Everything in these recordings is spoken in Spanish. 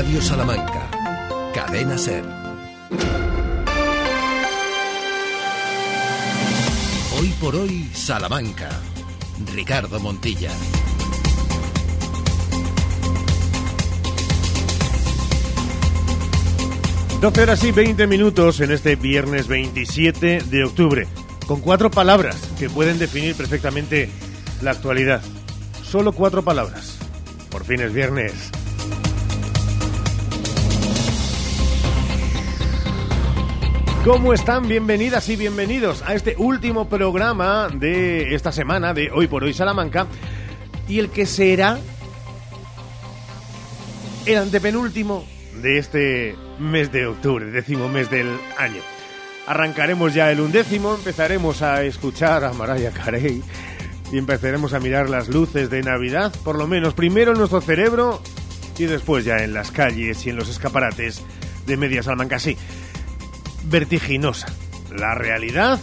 Radio Salamanca. Cadena Ser. Hoy por hoy, Salamanca. Ricardo Montilla. 12 horas y 20 minutos en este viernes 27 de octubre, con cuatro palabras que pueden definir perfectamente la actualidad. Solo cuatro palabras. Por fin es viernes. ¿Cómo están? Bienvenidas y bienvenidos a este último programa de esta semana de Hoy por Hoy Salamanca y el que será el antepenúltimo de este mes de octubre, décimo mes del año. Arrancaremos ya el undécimo, empezaremos a escuchar a Mariah Carey y empezaremos a mirar las luces de Navidad, por lo menos primero en nuestro cerebro y después ya en las calles y en los escaparates de Media Salamanca. Sí, vertiginosa la realidad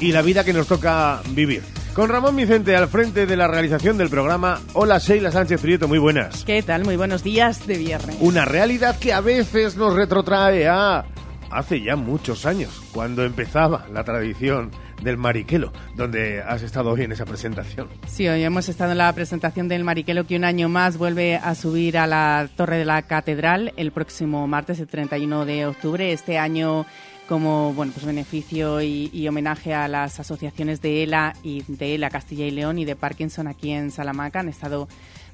y la vida que nos toca vivir. Con Ramón Vicente al frente de la realización del programa. Hola Sheila Sánchez Prieto, muy buenas. ¿Qué tal? Muy buenos días de viernes. Una realidad que a veces nos retrotrae a hace ya muchos años, cuando empezaba la tradición del Mariquelo, donde has estado hoy en esa presentación. Sí, hoy hemos estado en la presentación del Mariquelo que un año más vuelve a subir a la Torre de la Catedral el próximo martes, el 31 de octubre. Este año como bueno pues beneficio y, homenaje a las asociaciones de ELA y de ELA Castilla y León y de Parkinson aquí en Salamanca han estado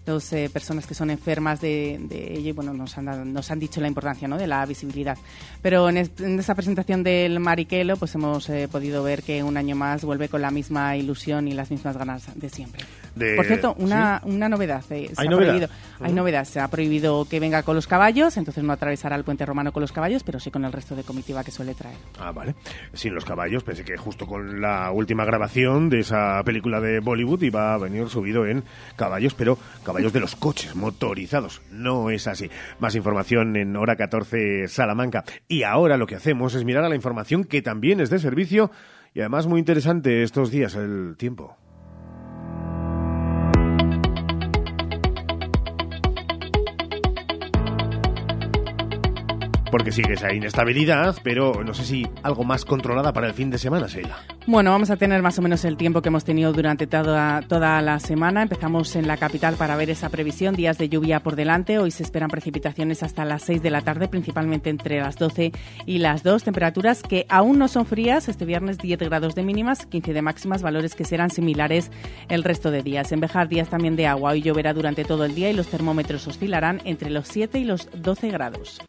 dos eh, personas que son enfermas de, de ella y bueno, nos han, nos han dicho la importancia ¿no? de la visibilidad. Pero en, esta presentación del Mariquelo pues hemos eh, podido ver que un año más vuelve con la misma ilusión y las mismas ganas de siempre. Por cierto, una, una novedad. Eh, ¿Hay, novedad? hay novedad. Se ha prohibido que venga con los caballos, entonces no atravesará el puente romano con los caballos, pero sí con el resto de comitiva que suele traer. Ah, vale. Sin los caballos, pensé que justo con la última grabación de esa película de Bollywood iba a venir subido en caballos, pero caballos de los coches motorizados. No es así. Más información en hora 14 Salamanca. Y ahora lo que hacemos es mirar a la información que también es de servicio y además muy interesante estos días el tiempo. Porque sigue esa inestabilidad, pero no sé si algo más controlada para el fin de semana, Sheila. Bueno, vamos a tener más o menos el tiempo que hemos tenido durante toda, toda la semana. Empezamos en la capital para ver esa previsión, días de lluvia por delante. Hoy se esperan precipitaciones hasta las 6 de la tarde, principalmente entre las 12 y las 2. Temperaturas que aún no son frías. Este viernes 10 grados de mínimas, 15 de máximas, valores que serán similares el resto de días. En Bejar días también de agua. Hoy lloverá durante todo el día y los termómetros oscilarán entre los 7 y los 12 grados.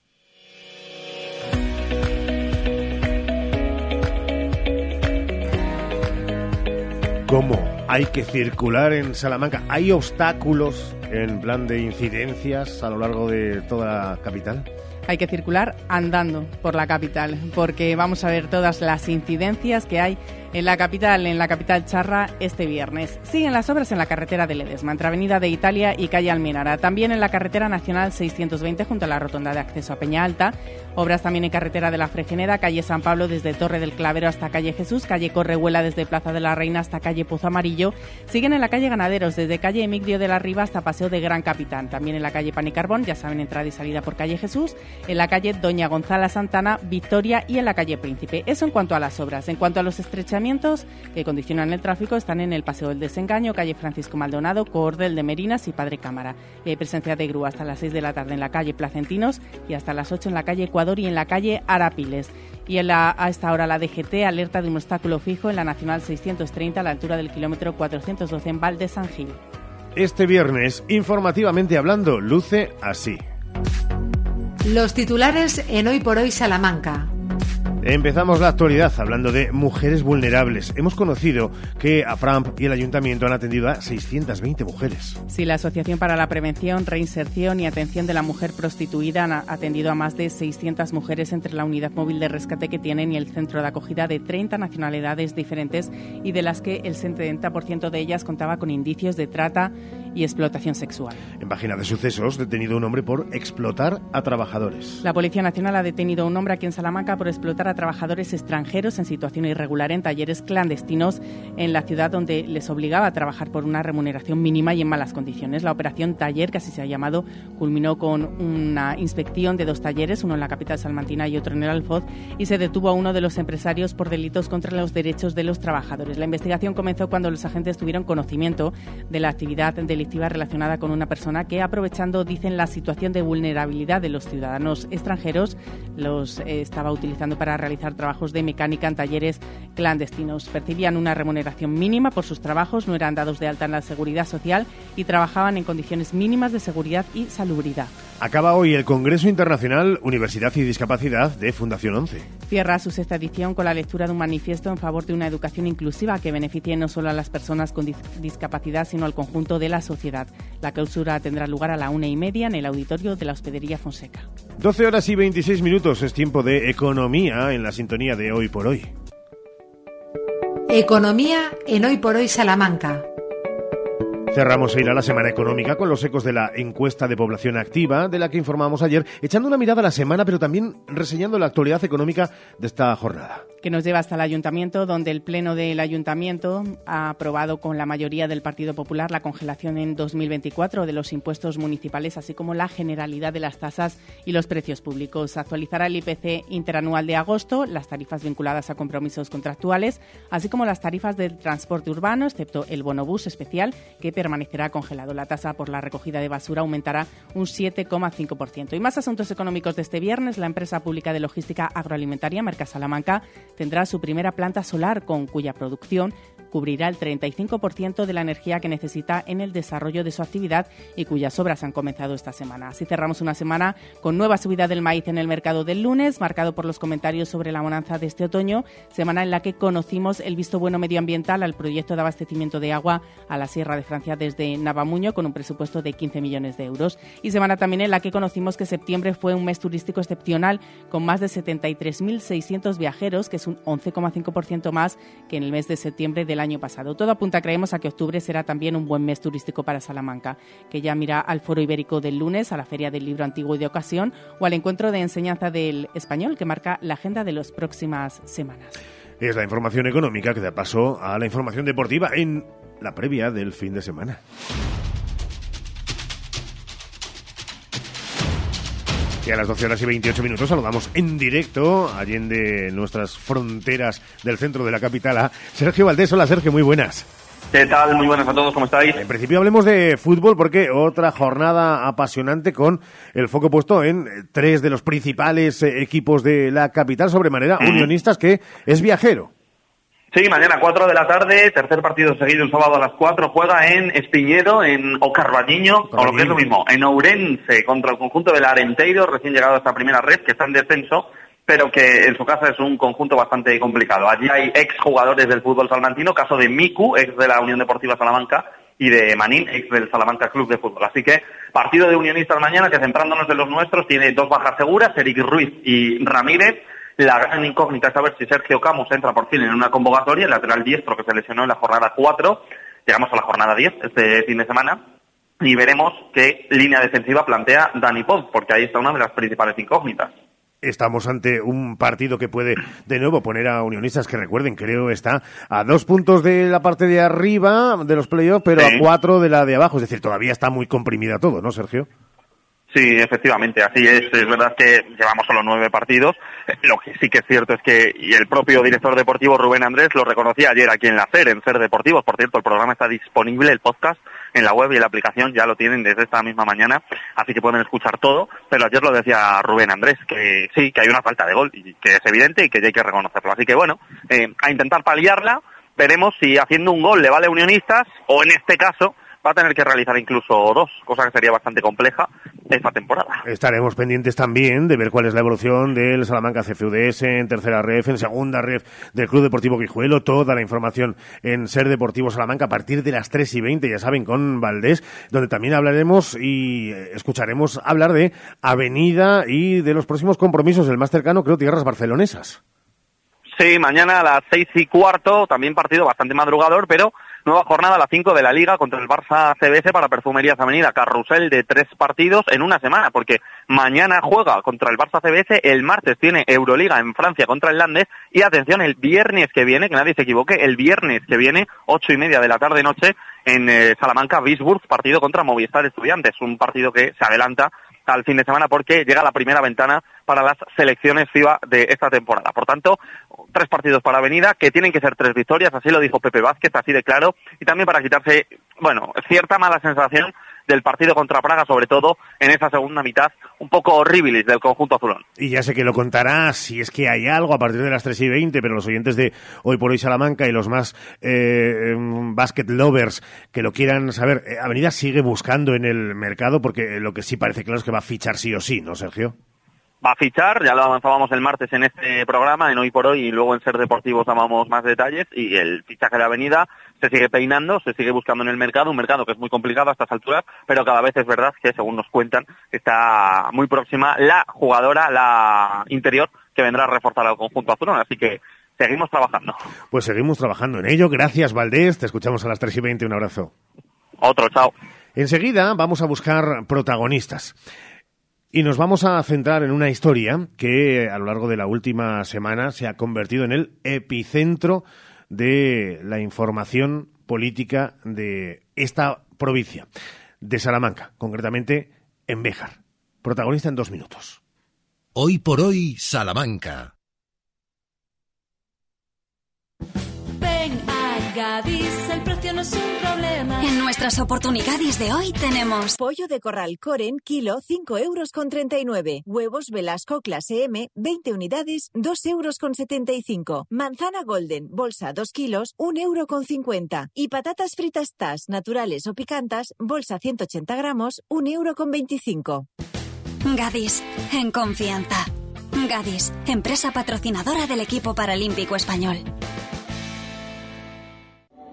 ¿Cómo hay que circular en Salamanca? ¿Hay obstáculos en plan de incidencias a lo largo de toda la capital? hay que circular andando por la capital, porque vamos a ver todas las incidencias que hay en la capital, en la capital charra, este viernes. Siguen las obras en la carretera de Ledesma, entre Avenida de Italia y calle Almenara. También en la carretera nacional 620, junto a la rotonda de acceso a Peña Alta. Obras también en carretera de la Fregeneda, calle San Pablo desde Torre del Clavero hasta calle Jesús, calle Correhuela desde Plaza de la Reina hasta calle Pozo Amarillo. Siguen en la calle Ganaderos, desde calle Emigdio de la Riva hasta Paseo de Gran Capitán. También en la calle Panicarbón, ya saben, entrada y salida por calle Jesús. En la calle Doña Gonzala Santana, Victoria y en la calle Príncipe. Eso en cuanto a las obras. En cuanto a los estrechamientos, que condicionan el tráfico están en el Paseo del Desengaño, calle Francisco Maldonado, Cordel de Merinas y Padre Cámara. hay presencia de grúa hasta las 6 de la tarde en la calle Placentinos y hasta las 8 en la calle Ecuador y en la calle Arapiles. Y a esta hora la DGT alerta de un obstáculo fijo en la Nacional 630 a la altura del kilómetro 412 en Val de San Gil. Este viernes, informativamente hablando, luce así. Los titulares en Hoy por Hoy Salamanca. Empezamos la actualidad hablando de mujeres vulnerables. Hemos conocido que a Framp y el ayuntamiento han atendido a 620 mujeres. Sí, la Asociación para la Prevención, Reinserción y Atención de la Mujer Prostituida han atendido a más de 600 mujeres entre la unidad móvil de rescate que tienen y el centro de acogida de 30 nacionalidades diferentes y de las que el 70% de ellas contaba con indicios de trata y explotación sexual. En página de sucesos, detenido un hombre por explotar a trabajadores. La Policía Nacional ha detenido a un hombre aquí en Salamanca por explotar a trabajadores extranjeros en situación irregular en talleres clandestinos en la ciudad donde les obligaba a trabajar por una remuneración mínima y en malas condiciones. La operación Taller, que así se ha llamado, culminó con una inspección de dos talleres, uno en la capital salmantina y otro en el Alfoz, y se detuvo a uno de los empresarios por delitos contra los derechos de los trabajadores. La investigación comenzó cuando los agentes tuvieron conocimiento de la actividad delictiva relacionada con una persona que, aprovechando, dicen, la situación de vulnerabilidad de los ciudadanos extranjeros, los eh, estaba utilizando para realizar trabajos de mecánica en talleres clandestinos. Percibían una remuneración mínima por sus trabajos, no eran dados de alta en la seguridad social y trabajaban en condiciones mínimas de seguridad y salubridad. Acaba hoy el Congreso Internacional Universidad y Discapacidad de Fundación 11. Cierra su sexta edición con la lectura de un manifiesto en favor de una educación inclusiva que beneficie no solo a las personas con discapacidad, sino al conjunto de la sociedad. La clausura tendrá lugar a la una y media en el auditorio de la Hospedería Fonseca. 12 horas y 26 minutos es tiempo de economía en la sintonía de Hoy por Hoy. Economía en Hoy por Hoy Salamanca. Cerramos a ir a la semana económica con los ecos de la encuesta de población activa, de la que informamos ayer, echando una mirada a la semana, pero también reseñando la actualidad económica de esta jornada que nos lleva hasta el ayuntamiento, donde el Pleno del Ayuntamiento ha aprobado con la mayoría del Partido Popular la congelación en 2024 de los impuestos municipales, así como la generalidad de las tasas y los precios públicos. Actualizará el IPC interanual de agosto, las tarifas vinculadas a compromisos contractuales, así como las tarifas del transporte urbano, excepto el bonobús especial, que permanecerá congelado. La tasa por la recogida de basura aumentará un 7,5%. Y más asuntos económicos de este viernes, la empresa pública de logística agroalimentaria Mercasalamanca tendrá su primera planta solar con cuya producción cubrirá el 35% de la energía que necesita en el desarrollo de su actividad y cuyas obras han comenzado esta semana. Así cerramos una semana con nueva subida del maíz en el mercado del lunes, marcado por los comentarios sobre la bonanza de este otoño, semana en la que conocimos el visto bueno medioambiental al proyecto de abastecimiento de agua a la Sierra de Francia desde Navamuño con un presupuesto de 15 millones de euros. Y semana también en la que conocimos que septiembre fue un mes turístico excepcional con más de 73.600 viajeros, que es un 11,5% más que en el mes de septiembre del año pasado. Todo apunta, creemos, a que octubre será también un buen mes turístico para Salamanca, que ya mira al Foro Ibérico del lunes, a la Feria del Libro Antiguo y de Ocasión o al encuentro de enseñanza del español que marca la agenda de las próximas semanas. Es la información económica que da paso a la información deportiva en la previa del fin de semana. A las 12 horas y 28 minutos saludamos en directo, allende nuestras fronteras del centro de la capital, a Sergio Valdés. Hola Sergio, muy buenas. ¿Qué tal? Muy buenas a todos, ¿cómo estáis? En principio hablemos de fútbol porque otra jornada apasionante con el foco puesto en tres de los principales eh, equipos de la capital, sobremanera unionistas, que es viajero. Sí, mañana 4 de la tarde, tercer partido seguido el sábado a las 4, juega en Espiñedo, en Ocarbañiño, o lo que es lo mismo, en Ourense, contra el conjunto del Arenteiro, recién llegado a esta primera red, que está en descenso, pero que en su casa es un conjunto bastante complicado. Allí hay exjugadores del fútbol salmantino, caso de Miku, ex de la Unión Deportiva Salamanca, y de Manín, ex del Salamanca Club de Fútbol. Así que partido de unionistas mañana, que centrándonos en los nuestros, tiene dos bajas seguras, Eric Ruiz y Ramírez, la gran incógnita es saber si Sergio Camus entra por fin en una convocatoria, el lateral diestro que se lesionó en la jornada 4. Llegamos a la jornada 10 este fin de semana y veremos qué línea defensiva plantea Dani Pod, porque ahí está una de las principales incógnitas. Estamos ante un partido que puede de nuevo poner a unionistas que recuerden, creo está a dos puntos de la parte de arriba de los playoffs, pero a cuatro de la de abajo. Es decir, todavía está muy comprimida todo, ¿no, Sergio? Sí, efectivamente, así es. Es verdad que llevamos solo nueve partidos. Lo que sí que es cierto es que y el propio director deportivo Rubén Andrés lo reconocía ayer aquí en la SER, en SER Deportivos. Por cierto, el programa está disponible, el podcast, en la web y en la aplicación. Ya lo tienen desde esta misma mañana, así que pueden escuchar todo. Pero ayer lo decía Rubén Andrés, que sí, que hay una falta de gol y que es evidente y que ya hay que reconocerlo. Así que bueno, eh, a intentar paliarla. Veremos si haciendo un gol le vale a Unionistas o en este caso va a tener que realizar incluso dos, cosa que sería bastante compleja esta temporada. Estaremos pendientes también de ver cuál es la evolución del Salamanca CFUDS en tercera ref, en segunda ref del Club Deportivo Guijuelo, toda la información en Ser Deportivo Salamanca a partir de las 3 y 20, ya saben, con Valdés, donde también hablaremos y escucharemos hablar de Avenida y de los próximos compromisos, el más cercano, creo, tierras barcelonesas. Sí, mañana a las seis y cuarto, también partido bastante madrugador, pero nueva jornada a las 5 de la Liga contra el Barça CBS para Perfumerías Avenida, carrusel de tres partidos en una semana, porque mañana juega contra el Barça CBS, el martes tiene Euroliga en Francia contra el Landes y atención, el viernes que viene, que nadie se equivoque, el viernes que viene, ocho y media de la tarde noche, en eh, Salamanca, Bisburg, partido contra Movistar Estudiantes, un partido que se adelanta al fin de semana porque llega la primera ventana para las selecciones FIBA de esta temporada. Por tanto, tres partidos para Avenida, que tienen que ser tres victorias, así lo dijo Pepe Vázquez, así de claro, y también para quitarse, bueno, cierta mala sensación del partido contra Praga, sobre todo en esa segunda mitad, un poco horribilis del conjunto azulón. Y ya sé que lo contarás si es que hay algo a partir de las 3 y 20, pero los oyentes de Hoy por Hoy Salamanca y los más eh, em, basket lovers que lo quieran saber, eh, Avenida sigue buscando en el mercado porque lo que sí parece claro es que va a fichar sí o sí, ¿no, Sergio? Va a fichar, ya lo avanzábamos el martes en este programa, en Hoy por Hoy, y luego en Ser Deportivos dábamos más detalles, y el fichaje de Avenida se sigue peinando, se sigue buscando en el mercado, un mercado que es muy complicado a estas alturas, pero cada vez es verdad que, según nos cuentan, está muy próxima la jugadora, la interior, que vendrá a reforzar al conjunto azul, así que seguimos trabajando. Pues seguimos trabajando en ello. Gracias, Valdés. Te escuchamos a las 3 y 20. Un abrazo. Otro, chao. Enseguida vamos a buscar protagonistas. Y nos vamos a centrar en una historia que a lo largo de la última semana se ha convertido en el epicentro de la información política de esta provincia, de Salamanca, concretamente en Béjar. Protagonista en dos minutos. Hoy por hoy, Salamanca. Gadis, el precio no es un problema. En nuestras oportunidades de hoy tenemos pollo de corral Coren, kilo 5 euros con 39. Huevos Velasco clase M, 20 unidades, 2 euros con 75. Manzana Golden, bolsa 2 kilos, 1 euro con 50. Y patatas fritas Tas, naturales o picantas, bolsa 180 gramos, 1 euro con 25. Gadis, en confianza. Gadis, empresa patrocinadora del equipo paralímpico español.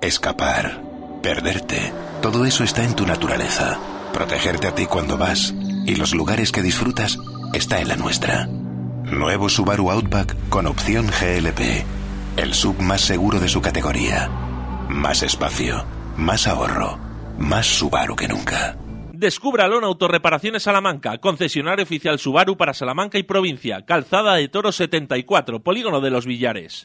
Escapar, perderte, todo eso está en tu naturaleza. Protegerte a ti cuando vas y los lugares que disfrutas está en la nuestra. Nuevo Subaru Outback con opción GLP. El sub más seguro de su categoría. Más espacio, más ahorro, más Subaru que nunca. Descúbralo en Autorreparaciones Salamanca, concesionario oficial Subaru para Salamanca y provincia, Calzada de Toro 74, Polígono de los Villares.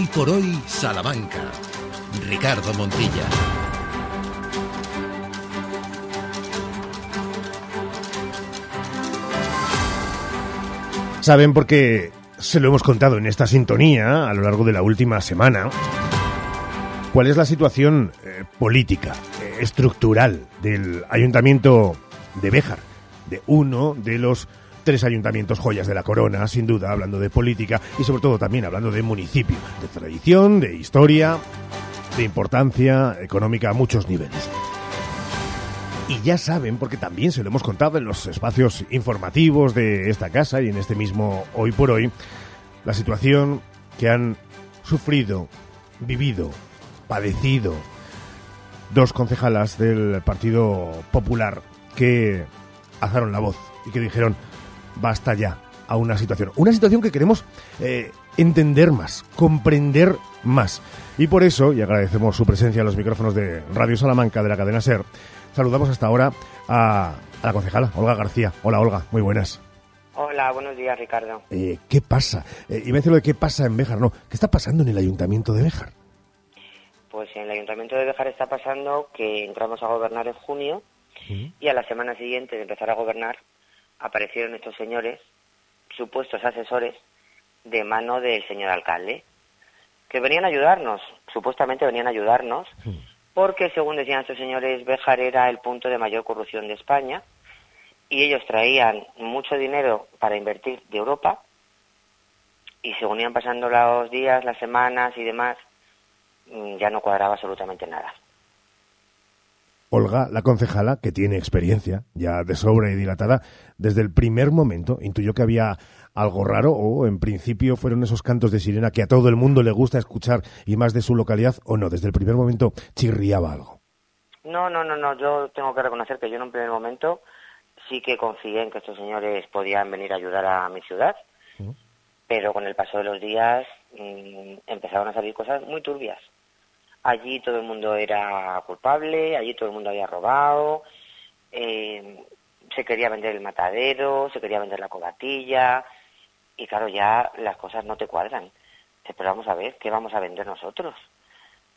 Hoy por hoy, Salamanca. Ricardo Montilla. Saben porque se lo hemos contado en esta sintonía a lo largo de la última semana. ¿Cuál es la situación eh, política, eh, estructural del ayuntamiento de Béjar? De uno de los tres ayuntamientos joyas de la corona, sin duda, hablando de política y sobre todo también hablando de municipio, de tradición, de historia, de importancia económica a muchos niveles. Y ya saben, porque también se lo hemos contado en los espacios informativos de esta casa y en este mismo Hoy por Hoy, la situación que han sufrido, vivido, padecido dos concejalas del Partido Popular que alzaron la voz y que dijeron basta ya a una situación. Una situación que queremos eh, entender más, comprender más. Y por eso, y agradecemos su presencia en los micrófonos de Radio Salamanca de la cadena SER, saludamos hasta ahora a, la concejala, Olga García. Hola Olga, muy buenas. Hola buenos días, Ricardo. Eh, ¿Qué pasa? Eh, iba a decir lo de qué pasa en Béjar, no. ¿Qué está pasando en el ayuntamiento de Béjar? Pues en el Ayuntamiento de Béjar está pasando que entramos a gobernar en junio y a la semana siguiente de empezar a gobernar aparecieron estos señores, supuestos asesores, de mano del señor alcalde, que venían a ayudarnos, supuestamente venían a ayudarnos, porque según decían estos señores, Béjar era el punto de mayor corrupción de España y ellos traían mucho dinero para invertir de Europa y según iban pasando los días, las semanas y demás, mm, ya no cuadraba absolutamente nada. Olga, la concejala, que tiene experiencia ya de sobra y dilatada, desde el primer momento intuyó que había algo raro o en principio fueron esos cantos de sirena que a todo el mundo le gusta escuchar y más de su localidad o no, desde el primer momento chirriaba algo. No, no, no, no, yo tengo que reconocer que yo en un primer momento sí que confié en que estos señores podían venir a ayudar a mi ciudad, pero con el paso de los días mm, empezaron a salir cosas muy turbias. Allí todo el mundo era culpable, allí todo el mundo había robado, eh, se quería vender el matadero, se quería vender la cobatilla, y claro, ya las cosas no te cuadran. Pero vamos a ver, ¿qué vamos a vender nosotros?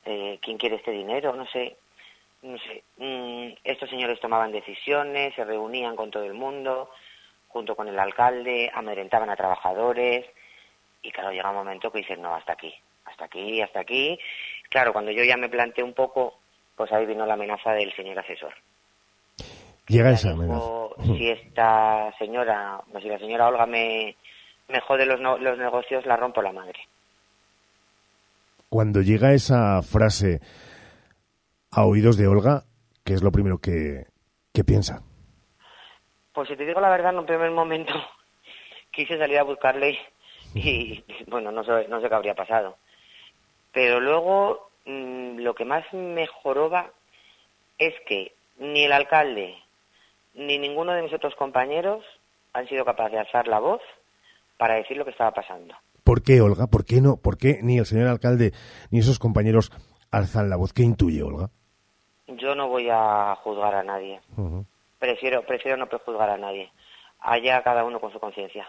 Eh, ¿Quién quiere este dinero? No sé. No sé. Mm, estos señores tomaban decisiones, se reunían con todo el mundo, junto con el alcalde, amedrentaban a trabajadores. Y claro, llega un momento que dicen, no, hasta aquí, hasta aquí, hasta aquí. Claro, cuando yo ya me planteé un poco, pues ahí vino la amenaza del señor asesor. Llega esa amenaza. Si esta señora, o si la señora Olga me, me jode los, no- los negocios, la rompo la madre. Cuando llega esa frase a oídos de Olga, ¿qué es lo primero que, que piensa? Pues si te digo la verdad, en un primer momento quise salir a buscarle y, bueno, no sé, no sé qué habría pasado. Pero luego mm, lo que más me joroba es que ni el alcalde ni ninguno de mis otros compañeros han sido capaces de alzar la voz para decir lo que estaba pasando. ¿Por qué, Olga? ¿Por qué no? ¿Por qué ni el señor alcalde ni esos compañeros alzan la voz? ¿Qué intuye, Olga? Yo no voy a juzgar a nadie. Prefiero, prefiero no prejuzgar a nadie. Allá cada uno con su conciencia.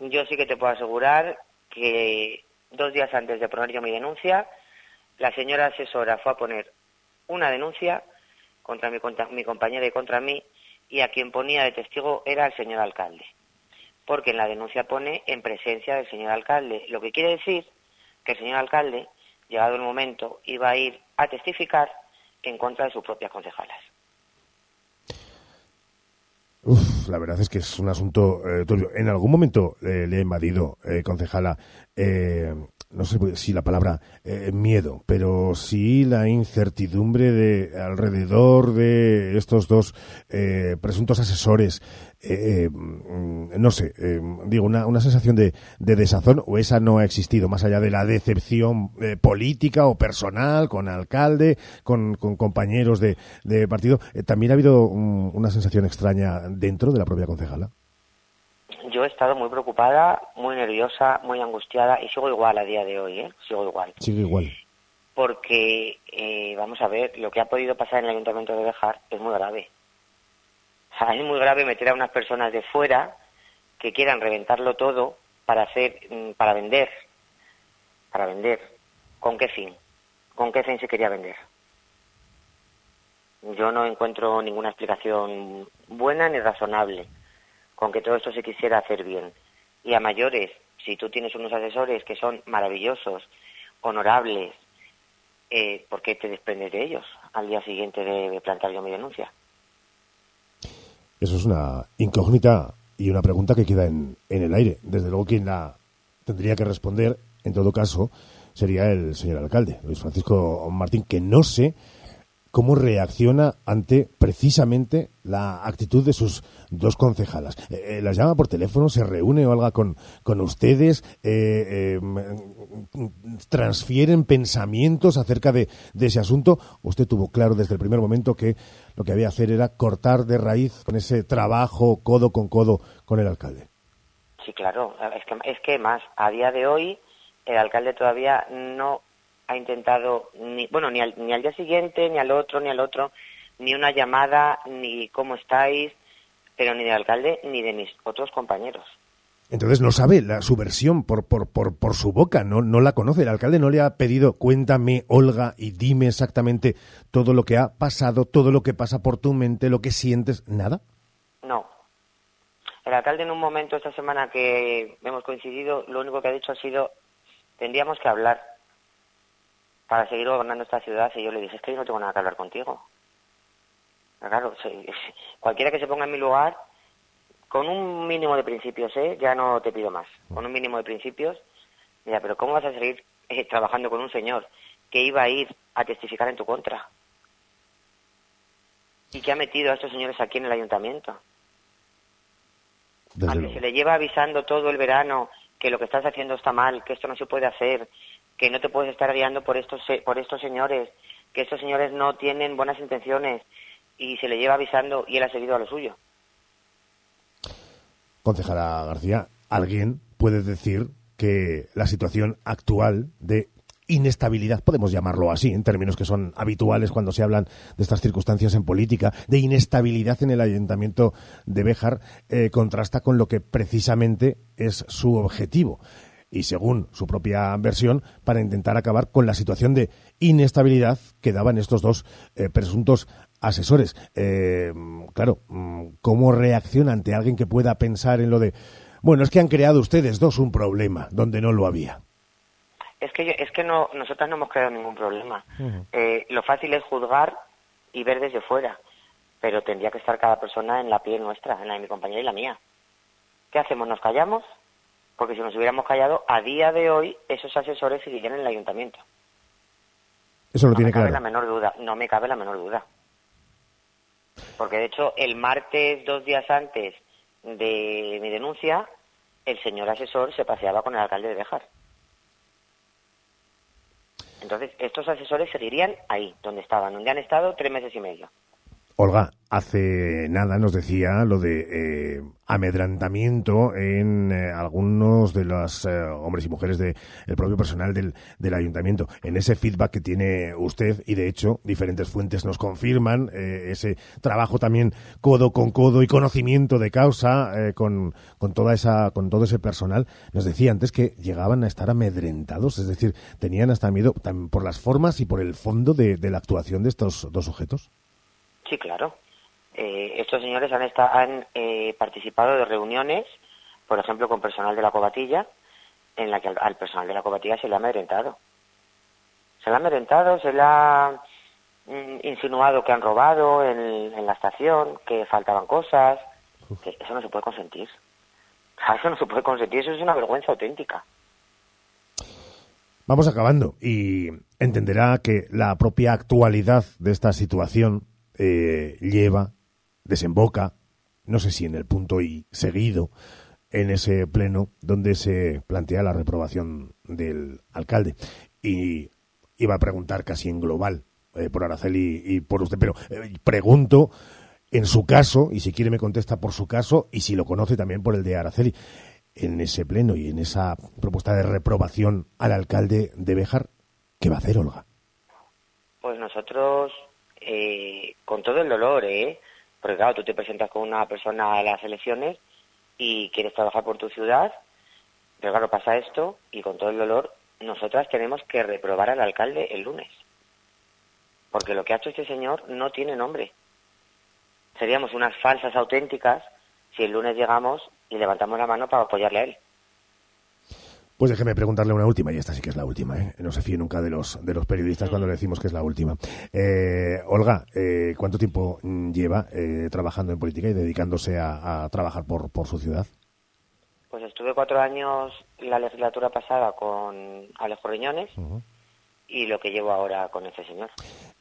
Yo sí que te puedo asegurar que dos días antes de poner yo mi denuncia, la señora asesora fue a poner una denuncia contra mi, compañera y contra mí, y a quien ponía de testigo era el señor alcalde. Porque en la denuncia pone en presencia del señor alcalde, lo que quiere decir que el señor alcalde, llegado el momento, iba a ir a testificar en contra de sus propias concejalas. Uf, la verdad es que es un asunto eh, turbio. En algún momento eh, le ha invadido, eh, concejala, eh, no sé si la palabra eh, miedo, pero sí la incertidumbre de alrededor de estos dos eh, presuntos asesores. eh, eh, mm, no sé, eh, digo, una, una sensación de, de desazón o esa no ha existido, más allá de la decepción eh, política o personal con alcalde, con, con compañeros de, de partido. También ha habido mm, una sensación extraña dentro de la propia concejala. Yo he estado muy preocupada, muy nerviosa, muy angustiada y sigo igual a día de hoy, ¿eh? Sigo igual. Sigue igual. Porque, eh, vamos a ver, lo que ha podido pasar en el Ayuntamiento de Bejar es muy grave. O sea, es muy grave meter a unas personas de fuera que quieran reventarlo todo para hacer, mm, para vender. Para vender. ¿Con qué fin? ¿Con qué fin se quería vender? Yo no encuentro ninguna explicación buena ni razonable con que todo esto se quisiera hacer bien. Y a mayores, si tú tienes unos asesores que son maravillosos, honorables, eh, ¿por qué te desprendes de ellos al día siguiente de, plantar yo mi denuncia? Eso es una incógnita y una pregunta que queda en el aire. Desde luego, quien la tendría que responder, en todo caso, sería el señor alcalde, Luis Francisco Martín, que no sé cómo reacciona ante precisamente la actitud de sus dos concejalas. Eh, eh, las llama por teléfono, se reúne Olga con, con ustedes, eh, eh, transfieren pensamientos acerca de, de ese asunto. Usted tuvo claro desde el primer momento que lo que había que hacer era cortar de raíz con ese trabajo codo con codo con el alcalde. Sí, claro. Es que, es que más, a día de hoy, el alcalde todavía no ha intentado, ni, bueno, ni al, ni al día siguiente, ni al otro, ni al otro, ni una llamada, ni cómo estáis, pero ni del alcalde ni de mis otros compañeros. Entonces no sabe la, su versión por, por, por, por su boca, no, no la conoce. El alcalde no le ha pedido, cuéntame, Olga, y dime exactamente todo lo que ha pasado, todo lo que pasa por tu mente, lo que sientes, nada. No. El alcalde en un momento esta semana que hemos coincidido, lo único que ha dicho ha sido, tendríamos que hablar para seguir gobernando esta ciudad. Y yo le dije, es que yo no tengo nada que hablar contigo. Claro, sí, cualquiera que se ponga en mi lugar con un mínimo de principios, ¿eh? Ya no te pido más. Con un mínimo de principios, mira, pero ¿cómo vas a seguir eh, trabajando con un señor que iba a ir a testificar en tu contra? Y que ha metido a estos señores aquí en el ayuntamiento. Desde a que luego. se le lleva avisando todo el verano que lo que estás haciendo está mal, que esto no se puede hacer, que no te puedes estar guiando por estos, por estos señores, que estos señores no tienen buenas intenciones, y se le lleva avisando y él ha seguido a lo suyo. Concejala García, ¿alguien puede decir que la situación actual de inestabilidad, podemos llamarlo así, en términos que son habituales cuando se hablan de estas circunstancias en política, de inestabilidad en el ayuntamiento de Béjar, eh, contrasta con lo que precisamente es su objetivo. Y según su propia versión, para intentar acabar con la situación de inestabilidad que daban estos dos eh, presuntos asesores. Eh, claro, mm, ¿cómo reacciona ante alguien que pueda pensar en lo de, bueno, es que han creado ustedes dos un problema donde no lo había? Es que, yo- es que no, nosotras no hemos creado ningún problema. Eh, lo fácil es juzgar y ver desde fuera, pero tendría que estar cada persona en la piel nuestra, en la de mi compañera y la mía. ¿Qué hacemos? ¿Nos callamos? Porque si nos hubiéramos callado, a día de hoy esos asesores seguirían en el ayuntamiento. Eso lo no tiene me cabe claro. la menor duda, no me cabe la menor duda. Porque de hecho, el martes, dos días antes de mi denuncia, el señor asesor se paseaba con el alcalde de Béjar. Entonces, estos asesores seguirían ahí, donde estaban, donde han estado tres meses y medio. Olga, hace nada nos decía lo de eh, amedrantamiento en eh, algunos de los eh, hombres y mujeres del propio personal del, del ayuntamiento. En ese feedback que tiene usted, y de hecho diferentes fuentes nos confirman eh, ese trabajo también codo con codo y conocimiento de causa con, con, toda esa, con todo ese personal, nos decía antes que llegaban a estar amedrentados, es decir, tenían hasta miedo por las formas y por el fondo de, de la actuación de estos dos sujetos. Sí, claro. Eh, estos señores han, esta- han eh, participado de reuniones, por ejemplo, con personal de la cobatilla, en la que al, al personal de la cobatilla se le ha amedrentado. Se le ha amedrentado, se le ha mm, insinuado que han robado en, en la estación, que faltaban cosas. Que eso no se puede consentir. Eso no se puede consentir, eso es una vergüenza auténtica. Vamos acabando y entenderá que la propia actualidad de esta situación eh, lleva, desemboca, no sé si en el punto y seguido, en ese pleno donde se plantea la reprobación del alcalde. Y iba a preguntar casi en global eh, por Araceli y por usted, pero eh, pregunto en su caso, y si quiere me contesta por su caso, y si lo conoce también por el de Araceli, en ese pleno y en esa propuesta de reprobación al alcalde de Béjar, ¿qué va a hacer Olga? Pues nosotros, eh, con todo el dolor, ¿eh? Porque claro, tú te presentas con una persona a las elecciones y quieres trabajar por tu ciudad, pero claro, pasa esto y con todo el dolor, nosotras tenemos que reprobar al alcalde el lunes. Porque lo que ha hecho este señor no tiene nombre. Seríamos unas falsas auténticas si el lunes llegamos y levantamos la mano para apoyarle a él. Pues déjeme preguntarle una última, y esta sí que es la última, ¿eh? No se fíe nunca de los, de los periodistas cuando le decimos que es la última. Eh, Olga, eh, ¿cuánto tiempo mm, lleva trabajando en política y dedicándose a, a trabajar por, por su ciudad? Pues estuve cuatro años la legislatura pasada con Alejo Riñones y lo que llevo ahora con este señor.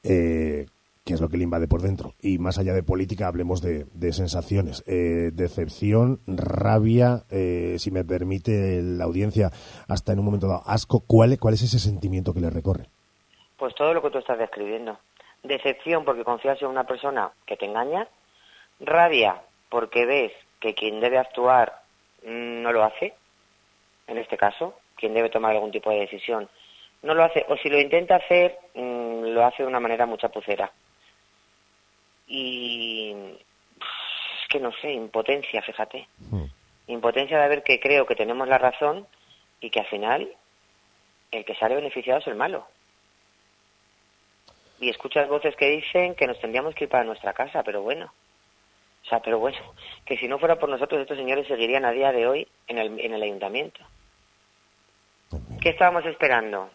Eh, ¿Qué es lo que le invade por dentro? Y más allá de política, hablemos de, sensaciones. Eh, decepción, rabia, eh, si me permite la audiencia, hasta en un momento dado, asco. ¿Cuál, ¿Cuál es ese sentimiento que le recorre? Pues todo lo que tú estás describiendo. Decepción porque confías en una persona que te engaña. Rabia porque ves que quien debe actuar mm, no lo hace. En este caso, quien debe tomar algún tipo de decisión no lo hace. O si lo intenta hacer, mm, lo hace de una manera muy chapucera. Y es que no sé, impotencia, fíjate. Impotencia de ver que creo que tenemos la razón y que al final el que sale beneficiado es el malo. Y escuchas voces que dicen que nos tendríamos que ir para nuestra casa, pero bueno. O sea, pero bueno, que si no fuera por nosotros, estos señores seguirían a día de hoy en el, en el ayuntamiento. ¿Qué estábamos esperando?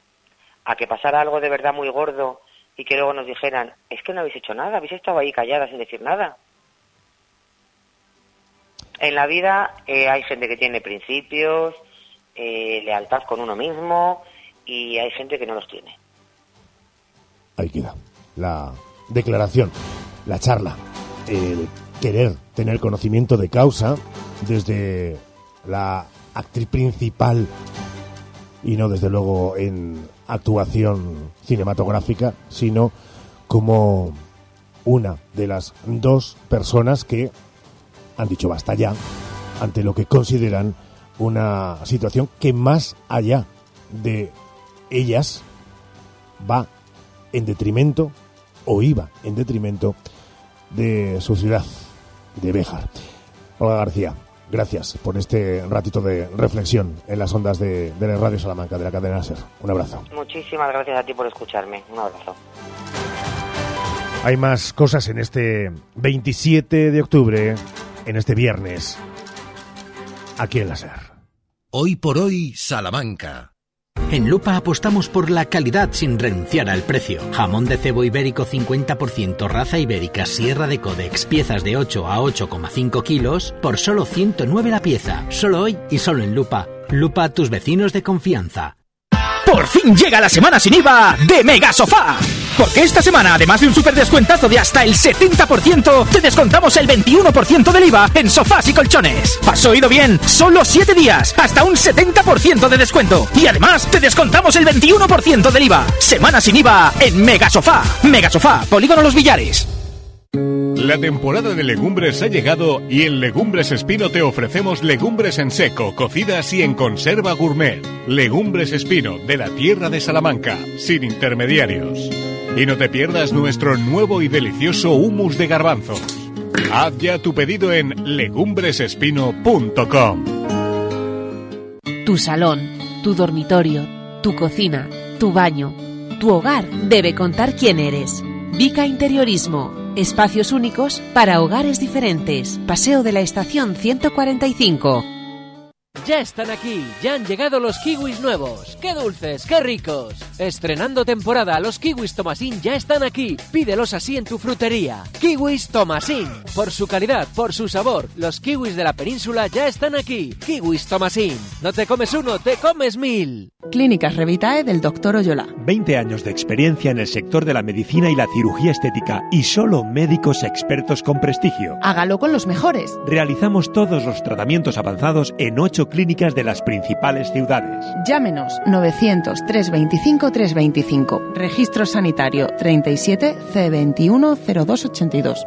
¿A que pasara algo de verdad muy gordo y que luego nos dijeran, es que no habéis hecho nada, habéis estado ahí calladas sin decir nada? En la vida eh, hay gente que tiene principios, eh, lealtad con uno mismo y hay gente que no los tiene. Ahí queda la declaración, la charla, el querer tener conocimiento de causa desde la actriz principal y no desde luego en actuación cinematográfica, sino como una de las dos personas que han dicho basta ya ante lo que consideran una situación que más allá de ellas va en detrimento o iba en detrimento de su ciudad, de Béjar. Olga García, gracias por este ratito de reflexión en las ondas de, de la Radio Salamanca, de la cadena SER. Un abrazo. Muchísimas gracias a ti por escucharme. Un abrazo. Hay más cosas en este 27 de octubre, en este viernes, aquí en la SER. Hoy por hoy, Salamanca. En Lupa apostamos por la calidad sin renunciar al precio. Jamón de cebo ibérico 50% raza ibérica Sierra de Codex, piezas de 8 a 8,5 kilos por solo 109 la pieza. Solo hoy y solo en Lupa. Lupa, tus vecinos de confianza. Por fin llega la semana sin IVA de Mega Sofá. Porque esta semana, además de un super descuentazo de hasta el 70%, te descontamos el 21% del IVA en sofás y colchones. ¿Has oído bien? Solo 7 días, hasta un 70% de descuento. Y además, te descontamos el 21% del IVA. Semana sin IVA en Mega Sofá. Mega Sofá, Polígono Los Villares. La temporada de legumbres ha llegado y en Legumbres Espino te ofrecemos legumbres en seco, cocidas y en conserva gourmet. Legumbres Espino, de la tierra de Salamanca, sin intermediarios. Y no te pierdas nuestro nuevo y delicioso humus de garbanzos. Haz ya tu pedido en legumbresespino.com. Tu salón, tu dormitorio, tu cocina, tu baño, tu hogar debe contar quién eres. Vica Interiorismo. Espacios únicos para hogares diferentes. Paseo de la Estación 145. Ya están aquí, ya han llegado los kiwis nuevos. ¡Qué dulces, qué ricos! Estrenando temporada, los kiwis Tomasín ya están aquí. Pídelos así en tu frutería. Kiwis Tomasín. Por su calidad, por su sabor, los kiwis de la península ya están aquí. Kiwis Tomasín. No te comes uno, te comes mil. Clínicas Revitae del Dr. Oyola. 20 años de experiencia en el sector de la medicina y la cirugía estética y solo médicos expertos con prestigio. Hágalo con los mejores. Realizamos todos los tratamientos avanzados en 8 clínicas de las principales ciudades. Llámenos 900 325 325. Registro sanitario 37 C21 0282.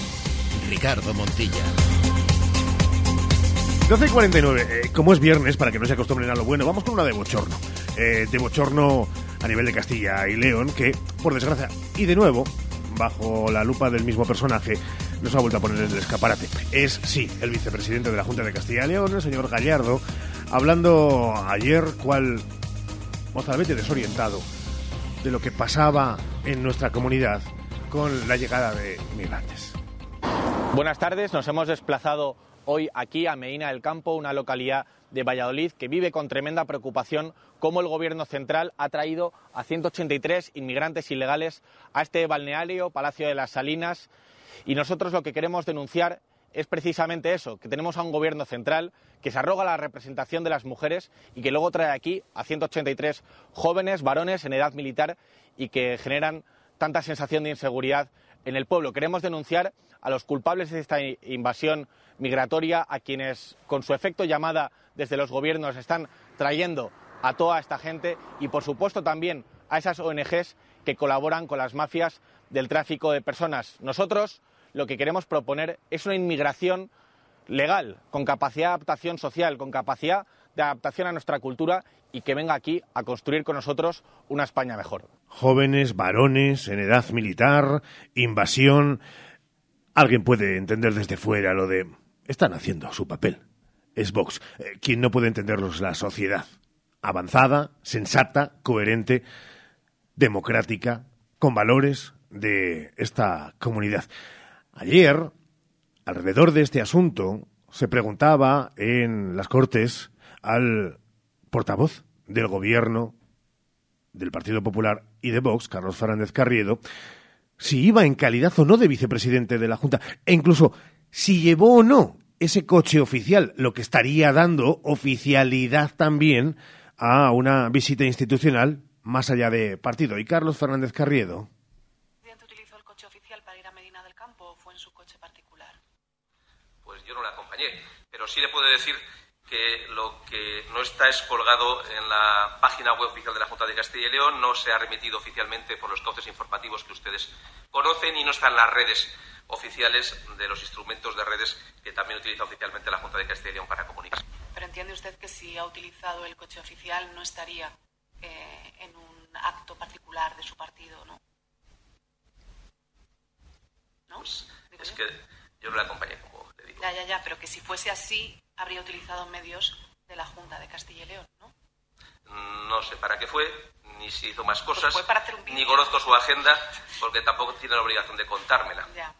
Ricardo Montilla. 12 y 49. Eh, como es viernes, para que no se acostumbren a lo bueno, vamos con una de bochorno. Eh, de bochorno a nivel de Castilla y León, que, por desgracia, y de nuevo, bajo la lupa del mismo personaje, nos ha vuelto a poner en el escaparate. Es, sí, el vicepresidente de la Junta de Castilla y León, el señor Gallardo, hablando ayer cual mozalbete desorientado de lo que pasaba en nuestra comunidad con la llegada de migrantes. Buenas tardes, nos hemos desplazado hoy aquí a Medina del Campo, una localidad de Valladolid que vive con tremenda preocupación cómo el gobierno central ha traído a 183 inmigrantes ilegales a este balneario, Palacio de las Salinas, y nosotros lo que queremos denunciar es precisamente eso, que tenemos a un gobierno central que se arroga la representación de las mujeres y que luego trae aquí a 183 jóvenes, varones en edad militar y que generan tanta sensación de inseguridad en el pueblo. Queremos denunciar a los culpables de esta invasión migratoria, a quienes, con su efecto llamada desde los gobiernos están trayendo a toda esta gente y, por supuesto, también a esas ONGs que colaboran con las mafias del tráfico de personas. Nosotros lo que queremos proponer es una inmigración legal, con capacidad de adaptación social, con capacidad de adaptación a nuestra cultura y que venga aquí a construir con nosotros una España mejor. Jóvenes, varones, en edad militar, invasión. Alguien puede entender desde fuera lo de... Están haciendo su papel. Es Vox. Eh, quien no puede entenderlo es la sociedad. Avanzada, sensata, coherente, democrática, con valores de esta comunidad. Ayer, alrededor de este asunto, se preguntaba en las Cortes al portavoz del gobierno del Partido Popular y de Vox, Carlos Fernández Carriedo, si iba en calidad o no de vicepresidente de la Junta, e incluso si llevó o no ese coche oficial, lo que estaría dando oficialidad también a una visita institucional más allá de partido. Y Carlos Fernández Carriedo. utilizó el coche oficial para ir a Medina del Campo o fue en su coche particular? Pues yo no le acompañé, pero sí le puedo decir que lo que no está es colgado en la página web oficial de la Junta de Castilla y León, no se ha remitido oficialmente por los cauces informativos que ustedes conocen y no está en las redes oficiales de los instrumentos de redes que también utiliza oficialmente la Junta de Castilla y León para comunicarse. Pero entiende usted que si ha utilizado el coche oficial no estaría eh, en un acto particular de su partido, ¿no? ¿No? Pues, es que yo no le acompañé, como le digo. Ya, ya, ya, pero que si fuese así, habría utilizado medios de la Junta de Castilla y León, ¿no? No sé para qué fue, ni si hizo más Pues cosas, fue para hacer un vídeo. ni conozco su agenda, porque tampoco tiene la obligación de contármela. Ya.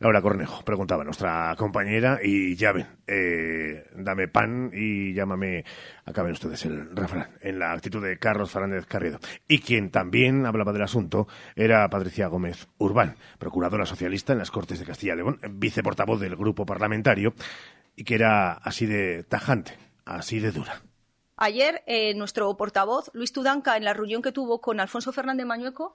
Laura Cornejo, preguntaba nuestra compañera, y ya ven, eh, dame pan y llámame, acaben ustedes el refrán, en la actitud de Carlos Fernández Carriedo. Y quien también hablaba del asunto era Patricia Gómez Urbán, procuradora socialista en las Cortes de Castilla y León, viceportavoz del grupo parlamentario, y que era así de tajante, así de dura. Ayer, eh, nuestro portavoz, Luis Tudanca, en la reunión que tuvo con Alfonso Fernández Mañueco,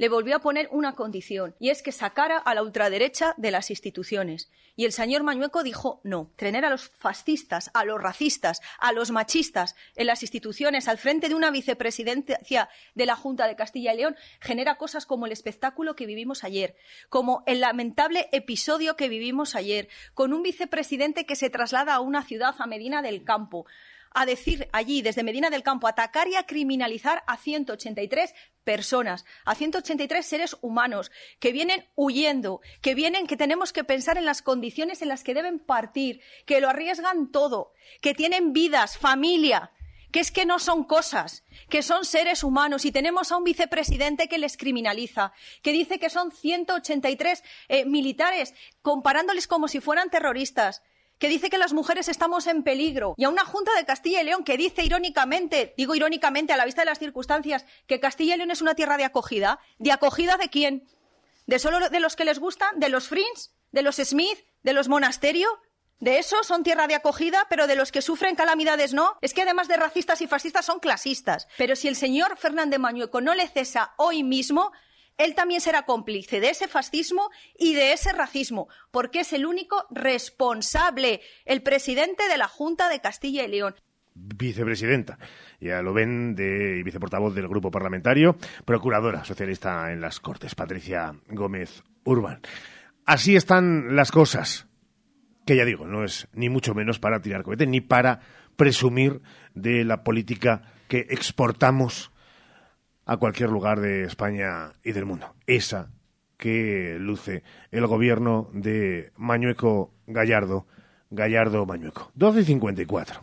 le volvió a poner una condición, y es que sacara a la ultraderecha de las instituciones. Y el señor Mañueco dijo no. Tener a los fascistas, a los racistas, a los machistas en las instituciones al frente de una vicepresidencia de la Junta de Castilla y León genera cosas como el espectáculo que vivimos ayer, como el lamentable episodio que vivimos ayer, con un vicepresidente que se traslada a una ciudad, a Medina del Campo, a decir allí, desde Medina del Campo, atacar y a criminalizar a 183 personas, a 183 seres humanos que vienen huyendo, que vienen, que tenemos que pensar en las condiciones en las que deben partir, que lo arriesgan todo, que tienen vidas, familia, que es que no son cosas, que son seres humanos. Y tenemos a un vicepresidente que les criminaliza, que dice que son 183 eh, militares, comparándoles como si fueran terroristas que dice que las mujeres estamos en peligro, y a una Junta de Castilla y León que dice irónicamente, digo irónicamente a la vista de las circunstancias, que Castilla y León es una tierra de acogida. ¿De acogida de quién? ¿De solo de los que les gustan? ¿De los Frins? ¿De los Smith? ¿De los Monasterio? De esos son tierra de acogida, pero de los que sufren calamidades no. Es que además de racistas y fascistas son clasistas. Pero si el señor Fernández Mañueco no le cesa hoy mismo, él también será cómplice de ese fascismo y de ese racismo, porque es el único responsable, el presidente de la Junta de Castilla y León. Vicepresidenta, ya lo ven, de y viceportavoz del grupo parlamentario, procuradora socialista en las Cortes, Patricia Gómez Urbán. Así están las cosas, que ya digo, no es ni mucho menos para tirar cohete, ni para presumir de la política que exportamos a cualquier lugar de España y del mundo. Esa que luce el gobierno de Mañueco Gallardo, Gallardo Mañueco. 12 y 54.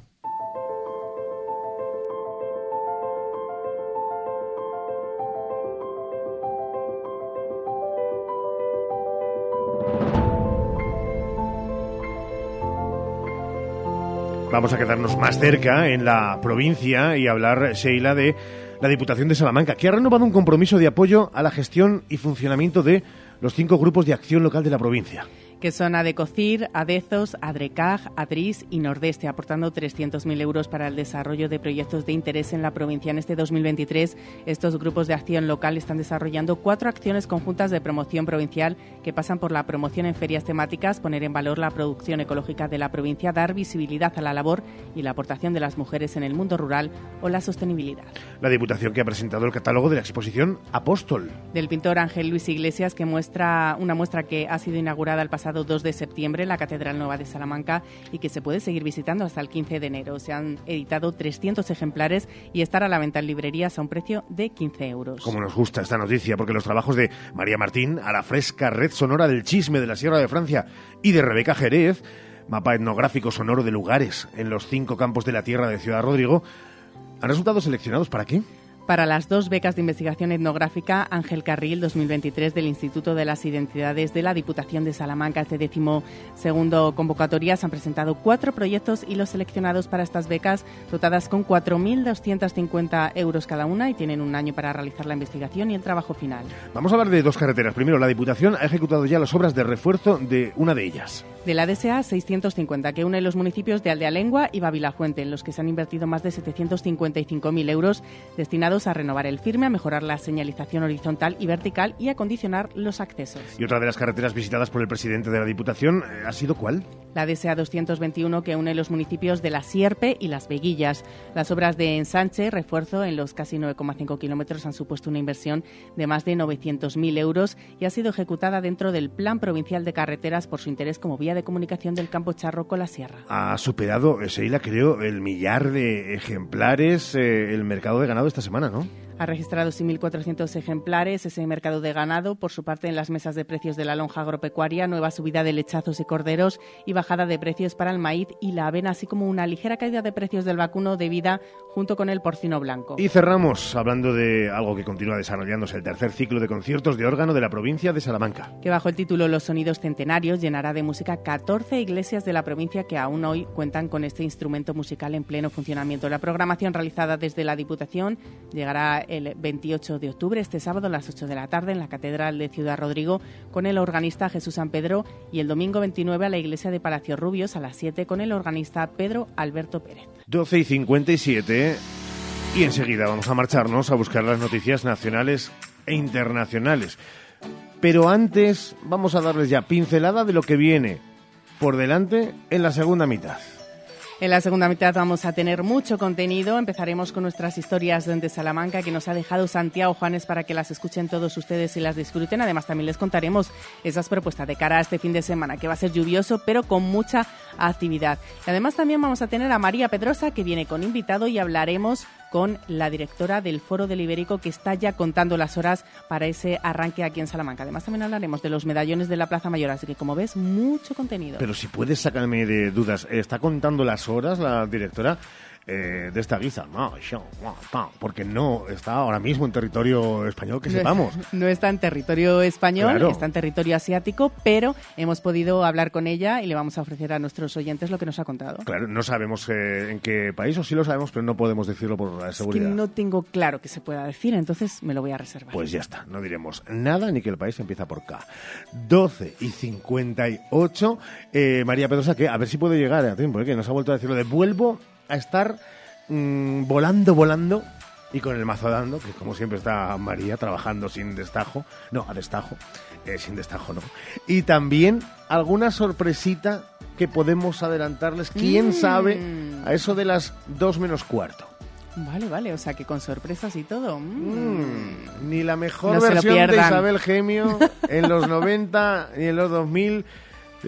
Vamos a quedarnos más cerca en la provincia y hablar, Sheila, de la Diputación de Salamanca, que ha renovado un compromiso de apoyo a la gestión y funcionamiento de los cinco grupos de acción local de la provincia. Que son Adecocir, Adezos, Adrecaj, Adris y Nordeste, aportando 300.000 euros para el desarrollo de proyectos de interés en la provincia. En este 2023, estos grupos de acción local están desarrollando cuatro acciones conjuntas de promoción provincial que pasan por la promoción en ferias temáticas, poner en valor la producción ecológica de la provincia, dar visibilidad a la labor y la aportación de las mujeres en el mundo rural o la sostenibilidad. La Diputación que ha presentado el catálogo de la exposición Apóstol. Del pintor Ángel Luis Iglesias, que muestra una muestra que ha sido inaugurada el pasado 2 de septiembre en la Catedral Nueva de Salamanca y que se puede seguir visitando hasta el 15 de enero. Se han editado 300 ejemplares y estar a la venta en librerías a un precio de 15 euros. Como nos gusta esta noticia, porque los trabajos de María Martín a la fresca red sonora del chisme de la Sierra de Francia y de Rebeca Jerez, mapa etnográfico sonoro de lugares en los cinco campos de la tierra de Ciudad Rodrigo, han resultado seleccionados para qué? Para las dos becas de investigación etnográfica Ángel Carril 2023 del Instituto de las Identidades de la Diputación de Salamanca. Este décimo segundo convocatoria se han presentado cuatro proyectos y los seleccionados para estas becas dotadas con 4.250 euros cada una y tienen un año para realizar la investigación y el trabajo final. Vamos a hablar de dos carreteras. Primero, la Diputación ha ejecutado ya las obras de refuerzo de una de ellas. De la DSA 650 que une los municipios de Aldealengua y Babilafuente, en los que se han invertido más de 755.000 euros destinados a renovar el firme, a mejorar la señalización horizontal y vertical y a condicionar los accesos. Y otra de las carreteras visitadas por el presidente de la Diputación eh, ha sido ¿cuál? La DSA 221 que une los municipios de La Sierpe y Las Veguillas. Las obras de ensanche, refuerzo en los casi 9,5 kilómetros han supuesto una inversión de más de 900.000 euros y ha sido ejecutada dentro del Plan Provincial de Carreteras por su interés como vía de comunicación del Campo Charro con la Sierra. Ha superado, eh, Seila, creo, el millar de ejemplares eh, el mercado de ganado esta semana. ¿no? Ha registrado 1.400 ejemplares ese mercado de ganado. Por su parte, en las mesas de precios de la lonja agropecuaria, nueva subida de lechazos y corderos y bajada de precios para el maíz y la avena, así como una ligera caída de precios del vacuno de vida junto con el porcino blanco. Y cerramos hablando de algo que continúa desarrollándose, el tercer ciclo de conciertos de órgano de la provincia de Salamanca. Que bajo el título Los Sonidos Centenarios llenará de música 14 iglesias de la provincia que aún hoy cuentan con este instrumento musical en pleno funcionamiento. La programación realizada desde la Diputación llegará el 28 de octubre, este sábado a las 8 de la tarde, en la Catedral de Ciudad Rodrigo, con el organista Jesús San Pedro, y el domingo 29 a la Iglesia de Palacio Rubios a las 7 con el organista Pedro Alberto Pérez. 12 y 57, y enseguida vamos a marcharnos a buscar las noticias nacionales e internacionales. Pero antes vamos a darles ya pincelada de lo que viene por delante en la segunda mitad. En la segunda mitad vamos a tener mucho contenido. Empezaremos con nuestras historias desde Salamanca que nos ha dejado Santiago Juanes para que las escuchen todos ustedes y las disfruten. Además, también les contaremos esas propuestas de cara a este fin de semana que va a ser lluvioso, pero con mucha actividad. Y además, también vamos a tener a María Pedrosa que viene con invitado y hablaremos con la directora del Foro del Ibérico que está ya contando las horas para ese arranque aquí en Salamanca. Además también hablaremos de los medallones de la Plaza Mayor, así que como ves, mucho contenido. Pero si puedes sacarme de dudas, ¿está contando las horas la directora? Eh, de esta guisa. No, porque no está ahora mismo en territorio español, que sepamos. No está en territorio español, está en territorio asiático, pero hemos podido hablar con ella y le vamos a ofrecer a nuestros oyentes lo que nos ha contado. Claro, no sabemos eh, en qué país, o sí lo sabemos, pero no podemos decirlo por la seguridad. Es que no tengo claro que se pueda decir, entonces me lo voy a reservar. Pues ya está, no diremos nada ni que el país empieza por K. 12 y 58. Eh, María Pedrosa, que a ver si puede llegar a tiempo, que nos ha vuelto a decirlo de vuelvo a estar mm, volando, volando y con el mazo dando, que como siempre está María trabajando sin destajo, no, a destajo, eh, sin destajo no. Y también alguna sorpresita que podemos adelantarles, quién mm. sabe, a eso de las dos menos cuarto. Vale, vale, o sea que con sorpresas y todo. Mm. Ni la mejor versión de Isabel Gemio en los 90 ni en los 2000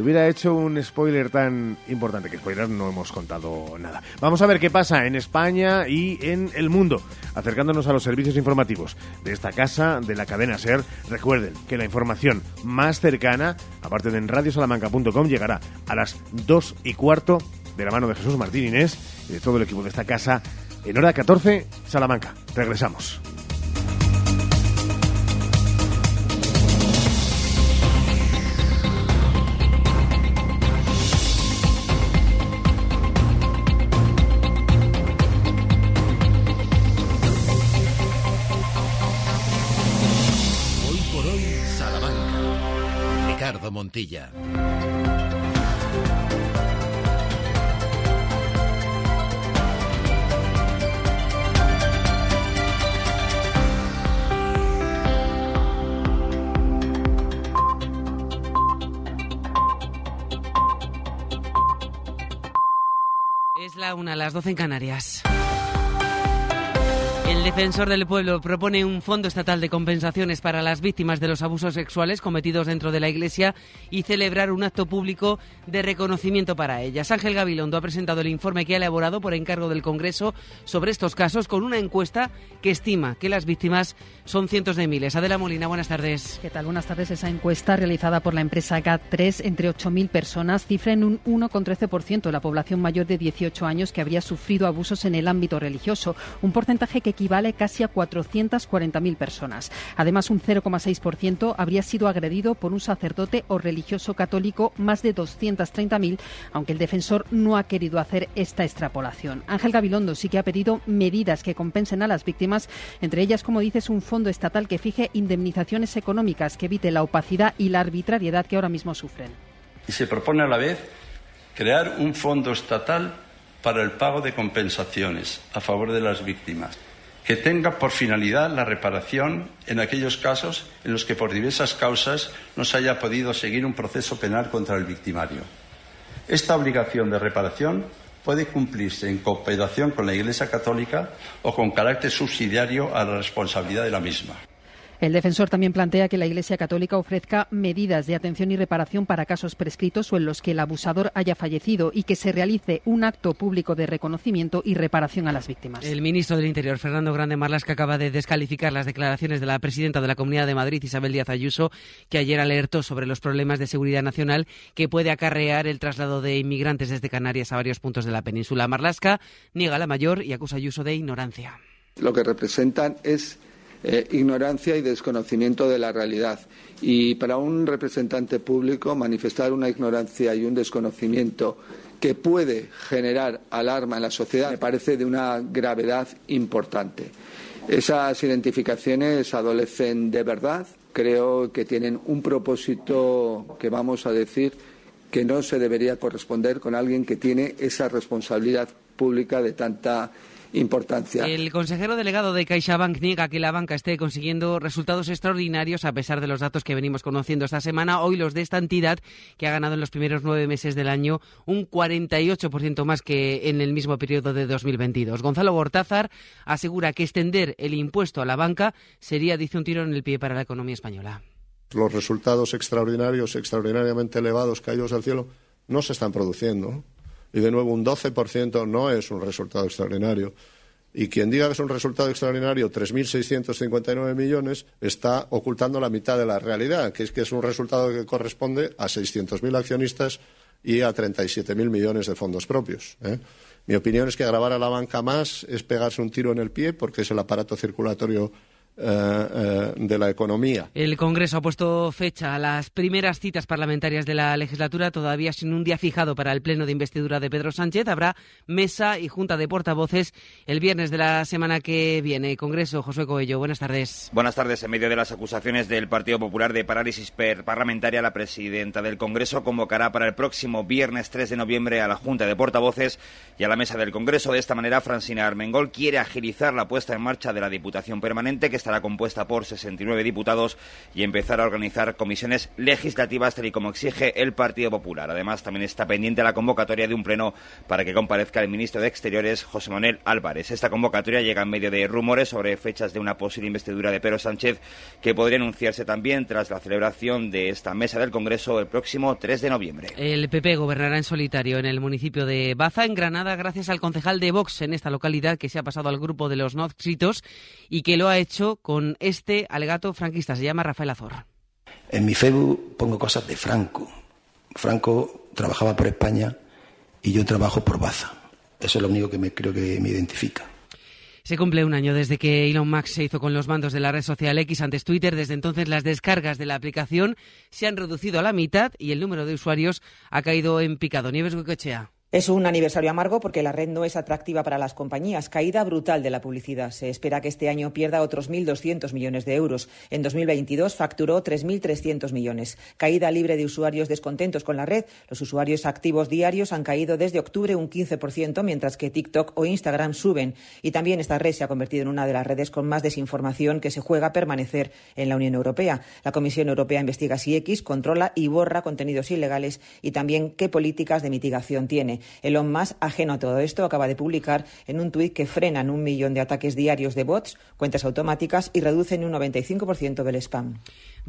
hubiera hecho un spoiler tan importante que spoiler no hemos contado nada. Vamos a ver qué pasa en España y en el mundo, acercándonos a los servicios informativos de esta casa, de la cadena SER. Recuerden que la información más cercana, aparte de en radiosalamanca.com, llegará a las 2 y cuarto de la mano de Jesús Martín Inés y de todo el equipo de esta casa en hora 14, Salamanca. Regresamos. Es la una, las doce en Canarias. El defensor del pueblo propone un fondo estatal de compensaciones para las víctimas de los abusos sexuales cometidos dentro de la Iglesia y celebrar un acto público de reconocimiento para ellas. Ángel Gabilondo ha presentado el informe que ha elaborado por encargo del Congreso sobre estos casos con una encuesta que estima que las víctimas son cientos de miles. Adela Molina, buenas tardes. ¿Qué tal? Buenas tardes. Esa encuesta realizada por la empresa GAT3 entre 8.000 personas cifra en un 1,13% la población mayor de 18 años que habría sufrido abusos en el ámbito religioso, un porcentaje que equivale casi a 440.000 personas. Además, un 0,6% habría sido agredido por un sacerdote o religioso católico, más de 230.000, aunque el defensor no ha querido hacer esta extrapolación. Ángel Gabilondo sí que ha pedido medidas que compensen a las víctimas, entre ellas, como dices, un fondo estatal que fije indemnizaciones económicas que evite la opacidad y la arbitrariedad que ahora mismo sufren. Y se propone a la vez crear un fondo estatal para el pago de compensaciones a favor de las víctimas que tenga por finalidad la reparación en aquellos casos en los que por diversas causas no se haya podido seguir un proceso penal contra el victimario. Esta obligación de reparación puede cumplirse en cooperación con la Iglesia Católica o con carácter subsidiario a la responsabilidad de la misma. El defensor también plantea que la Iglesia Católica ofrezca medidas de atención y reparación para casos prescritos o en los que el abusador haya fallecido y que se realice un acto público de reconocimiento y reparación a las víctimas. El ministro del Interior, Fernando Grande Marlasca, acaba de descalificar las declaraciones de la presidenta de la Comunidad de Madrid, Isabel Díaz Ayuso, que ayer alertó sobre los problemas de seguridad nacional que puede acarrear el traslado de inmigrantes desde Canarias a varios puntos de la península. Marlasca niega la mayor y acusa a Ayuso de ignorancia. Lo que representan es eh, ignorancia y desconocimiento de la realidad. Y para un representante público manifestar una ignorancia y un desconocimiento que puede generar alarma en la sociedad me parece de una gravedad importante. Esas identificaciones adolecen de verdad, creo que tienen un propósito que vamos a decir que no se debería corresponder con alguien que tiene esa responsabilidad pública de tanta importancia. El consejero delegado de CaixaBank niega que la banca esté consiguiendo resultados extraordinarios a pesar de los datos que venimos conociendo esta semana. Hoy los de esta entidad que ha ganado en los primeros nueve meses del año un 48% más que en el mismo periodo de 2022. Gonzalo Gortázar asegura que extender el impuesto a la banca sería, dice, un tiro en el pie para la economía española. Los resultados extraordinarios, extraordinariamente elevados, caídos al cielo, no se están produciendo. Y de nuevo, un 12% no es un resultado extraordinario. Y quien diga que es un resultado extraordinario, 3.659 millones, está ocultando la mitad de la realidad, que es que es un resultado que corresponde a 600.000 accionistas y a 37.000 millones de fondos propios. ¿eh? Mi opinión es que grabar a la banca más es pegarse un tiro en el pie porque es el aparato circulatorio de la economía. El Congreso ha puesto fecha a las primeras citas parlamentarias de la legislatura, todavía sin un día fijado para el pleno de investidura de Pedro Sánchez. Habrá mesa y junta de portavoces el viernes de la semana que viene. Congreso, José Coello, buenas tardes. Buenas tardes. En medio de las acusaciones del Partido Popular de parálisis parlamentaria, la presidenta del Congreso convocará para el próximo viernes 3 de noviembre a la Junta de Portavoces y a la mesa del Congreso. De esta manera, Francina Armengol quiere agilizar la puesta en marcha de la Diputación Permanente que está estará compuesta por 69 diputados y empezar a organizar comisiones legislativas tal y como exige el Partido Popular. Además, también está pendiente la convocatoria de un pleno para que comparezca el ministro de Exteriores, José Manuel Álvarez. Esta convocatoria llega en medio de rumores sobre fechas de una posible investidura de Pedro Sánchez que podría anunciarse también tras la celebración de esta mesa del Congreso el próximo 3 de noviembre. El PP gobernará en solitario en el municipio de Baza, en Granada, gracias al concejal de Vox en esta localidad que se ha pasado al grupo de los no y que lo ha hecho con este alegato franquista. Se llama Rafael Azor. En mi Facebook pongo cosas de Franco. Franco trabajaba por España y yo trabajo por Baza. Eso es lo único que me, creo que me identifica. Se cumple un año desde que Elon Musk se hizo con los mandos de la red social X antes Twitter. Desde entonces las descargas de la aplicación se han reducido a la mitad y el número de usuarios ha caído en picado. Nieves Huicochea. Es un aniversario amargo porque la red no es atractiva para las compañías. Caída brutal de la publicidad. Se espera que este año pierda otros 1.200 millones de euros. En 2022 facturó 3.300 millones. Caída libre de usuarios descontentos con la red. Los usuarios activos diarios han caído desde octubre un 15%, mientras que TikTok o Instagram suben. Y también esta red se ha convertido en una de las redes con más desinformación que se juega a permanecer en la Unión Europea. La Comisión Europea investiga si X controla y borra contenidos ilegales y también qué políticas de mitigación tiene. Elon Musk, ajeno a todo esto, acaba de publicar en un tuit que frenan un millón de ataques diarios de bots, cuentas automáticas y reducen un 95% del spam.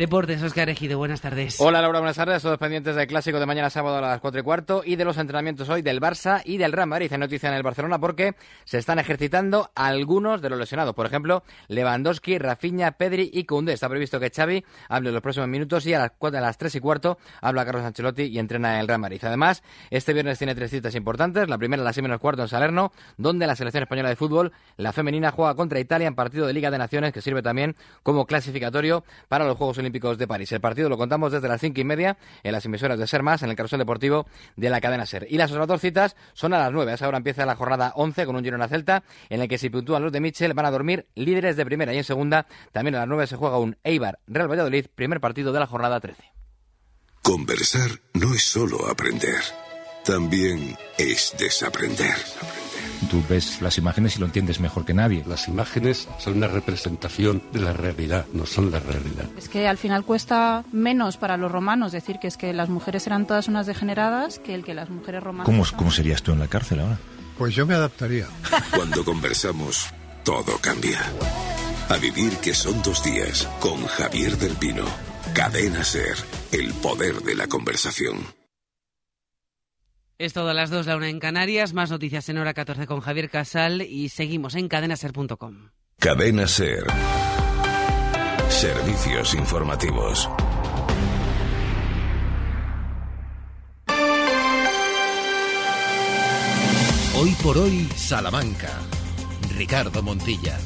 Deportes, Oscar Ejido, buenas tardes. Hola Laura, buenas tardes. Todos pendientes del clásico de mañana sábado a las 4 y cuarto y de los entrenamientos hoy del Barça y del Real Madrid. Noticia en el Barcelona porque se están ejercitando algunos de los lesionados. Por ejemplo, Lewandowski, Rafinha, Pedri y Koundé. Está previsto que Xavi hable en los próximos minutos y a las, 4, a las 3 y cuarto habla Carlos Ancelotti y entrena en el Real Madrid. Además, este viernes tiene tres citas importantes. La primera a las 6 menos cuarto en Salerno, donde la selección española de fútbol, la femenina, juega contra Italia en partido de Liga de Naciones que sirve también como clasificatorio para los Juegos Olímpicos de París. El partido lo contamos desde las cinco y media en las emisoras de Ser Más, en el carrusel deportivo de la cadena Ser. Y las otras dos citas son a las nueve. A esa hora empieza la jornada 11 con un Girona Celta, en el que si puntúan los de Michel van a dormir líderes de primera y en segunda. También a las nueve se juega un Eibar Real Valladolid, primer partido de la jornada 13. Conversar no es solo aprender, también es desaprender. Tú ves las imágenes y lo entiendes mejor que nadie. Las imágenes son una representación de la realidad, no son la realidad. Es que al final cuesta menos para los romanos decir que es que las mujeres eran todas unas degeneradas que el que las mujeres romanas. ¿Cómo, cómo serías tú en la cárcel ahora? Pues yo me adaptaría. Cuando conversamos, todo cambia. A vivir que son dos días con Javier del Pino. Cadena Ser, el poder de la conversación. Es todo a las 2, la una en Canarias. Más noticias en hora 14 con Javier Casal y seguimos en cadenaser.com. Cadena Ser. Servicios informativos. Hoy por hoy, Salamanca. Ricardo Montilla.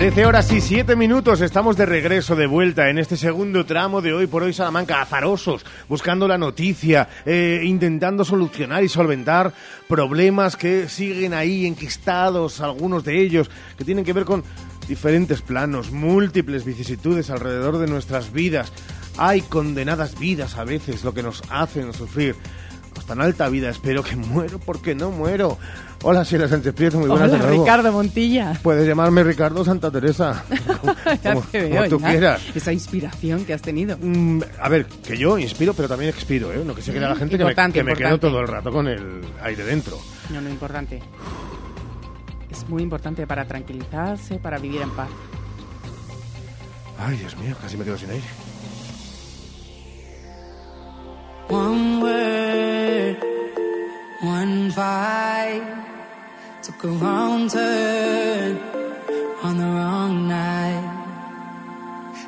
Trece horas y siete minutos, estamos de regreso, de vuelta en este segundo tramo de hoy por hoy Salamanca, azarosos, buscando la noticia, eh, intentando solucionar y solventar problemas que siguen ahí enquistados, algunos de ellos, que tienen que ver con diferentes planos, múltiples vicisitudes alrededor de nuestras vidas. Hay condenadas vidas a veces, lo que nos hacen sufrir. Hasta en alta vida, espero que muero porque no muero. Hola, Sheila Sánchez Prieto, muy buenas Hola, de nuevo. Ricardo Montilla. Puedes llamarme Ricardo Santa Teresa. Ya como, tú ya. quieras. Esa inspiración que has tenido. Mm, a ver, que yo inspiro, pero también expiro, ¿eh? No que se crea la gente que me, que me quedo todo el rato con el aire dentro. No, no, importante. Es muy importante para tranquilizarse, para vivir en paz. Ay, Dios mío, casi me quedo sin aire. One word, one fight, took a wrong turn on the wrong night.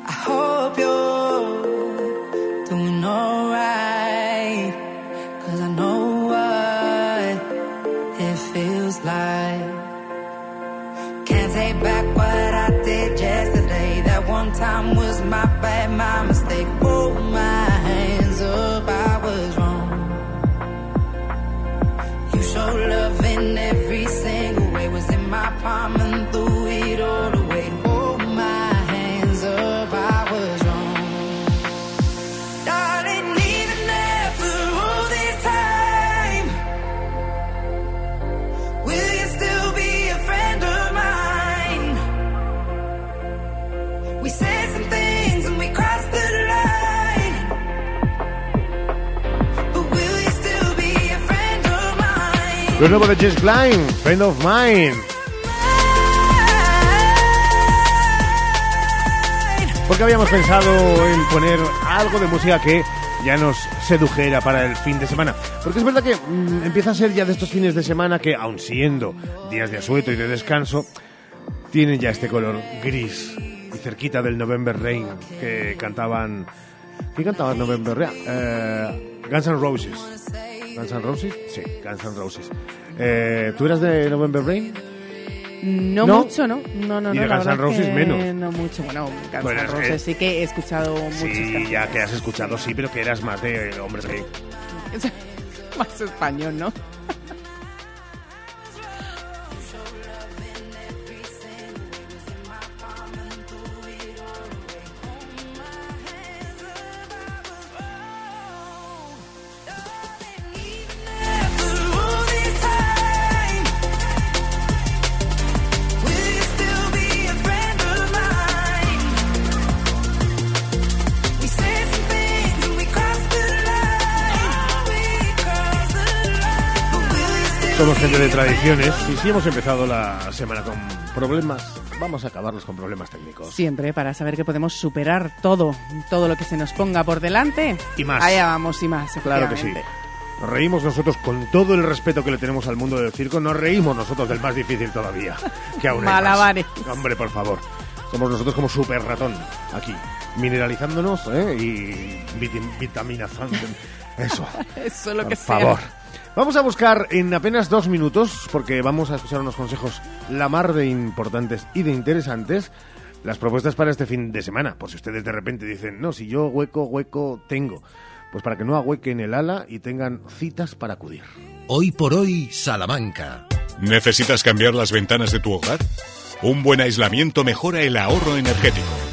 I hope you're doing alright, cause I know what it feels like. Can't take back what I did yesterday. That one time was my bad, my mistake. Hold Lo nuevo de Jess Klein, Friend of Mine. Porque habíamos pensado en poner algo de música que ya nos sedujera para el fin de semana. Porque es verdad que mm, empieza a ser ya de estos fines de semana que, aun siendo días de asueto y de descanso, tienen ya este color gris y cerquita del November Rain que cantaban... ¿Quién cantaba November Rain? Eh, Guns N' Roses. ¿Guns N' Roses? Sí, Guns N' Roses. Eh, ¿Tú eras de November Rain? No, ¿No? mucho, ¿no? No, no, Y de Guns N' Roses menos. No mucho. Bueno, Guns N' es Roses que- sí que he escuchado muchas Sí, canciones. ya que has escuchado, sí, pero que eras más de hombres gay. Más español, ¿no? Gente de tradiciones y si hemos empezado la semana con problemas, vamos a acabarlos con problemas técnicos. Siempre para saber que podemos superar todo, todo lo que se nos ponga por delante. Y más. Allá vamos y más. Claro que sí. Nos reímos nosotros con todo el respeto que le tenemos al mundo del circo, nos reímos nosotros del más difícil todavía. Que aún. Malabares. Hombre, por favor. Somos nosotros como super ratón aquí, mineralizándonos ¿eh? y vitaminazando. Eso. Eso es lo Por que sea. Vamos a buscar en apenas dos minutos, porque vamos a escuchar unos consejos la mar de importantes y de interesantes, las propuestas para este fin de semana. Por si ustedes de repente dicen, no, si yo hueco, hueco tengo. Pues para que no ahuequen el ala y tengan citas para acudir. Hoy por hoy, Salamanca. ¿Necesitas cambiar las ventanas de tu hogar? Un buen aislamiento mejora el ahorro energético.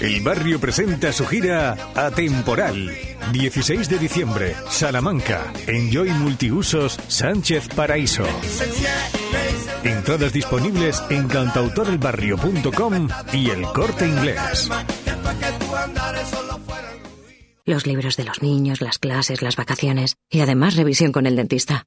El barrio presenta su gira Atemporal. 16 de diciembre, Salamanca. Enjoy Multiusos Sánchez Paraíso. Entradas disponibles en cantautorelbarrio.com y el corte inglés. Los libros de los niños, las clases, las vacaciones y además revisión con el dentista.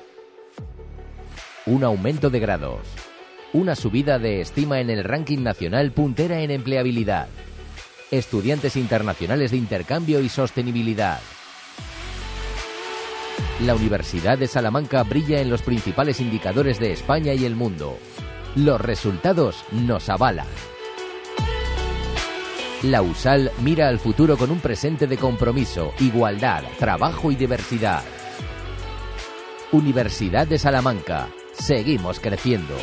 un aumento de grados, una subida de estima en el ranking nacional puntera en empleabilidad, estudiantes internacionales de intercambio y sostenibilidad. La Universidad de Salamanca brilla en los principales indicadores de España y el mundo. Los resultados nos avalan. La USAL mira al futuro con un presente de compromiso, igualdad, trabajo y diversidad. Universidad de Salamanca. Seguimos creciendo.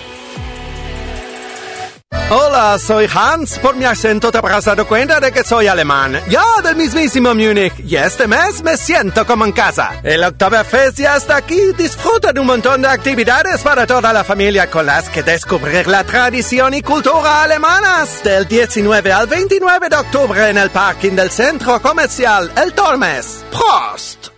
Hola, soy Hans. Por mi acento te habrás dado cuenta de que soy alemán. Yo del mismísimo Múnich. Y este mes me siento como en casa. El Oktoberfest ya está aquí. Disfruta de un montón de actividades para toda la familia con las que descubrir la tradición y cultura alemanas. Del 19 al 29 de octubre en el parking del centro comercial El Tormes. Prost!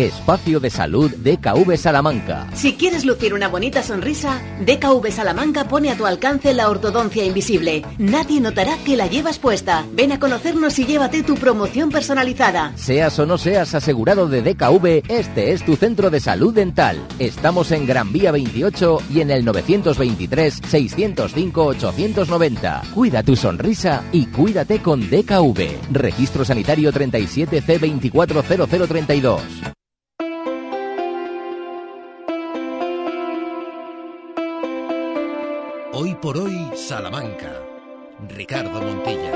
Espacio de Salud DKV Salamanca. Si quieres lucir una bonita sonrisa, DKV Salamanca pone a tu alcance la ortodoncia invisible. Nadie notará que la llevas puesta. Ven a conocernos y llévate tu promoción personalizada. Seas o no seas asegurado de DKV, este es tu centro de salud dental. Estamos en Gran Vía 28 y en el 923-605-890. Cuida tu sonrisa y cuídate con DKV. Registro Sanitario 37C240032. Por hoy, Salamanca. Ricardo Montilla.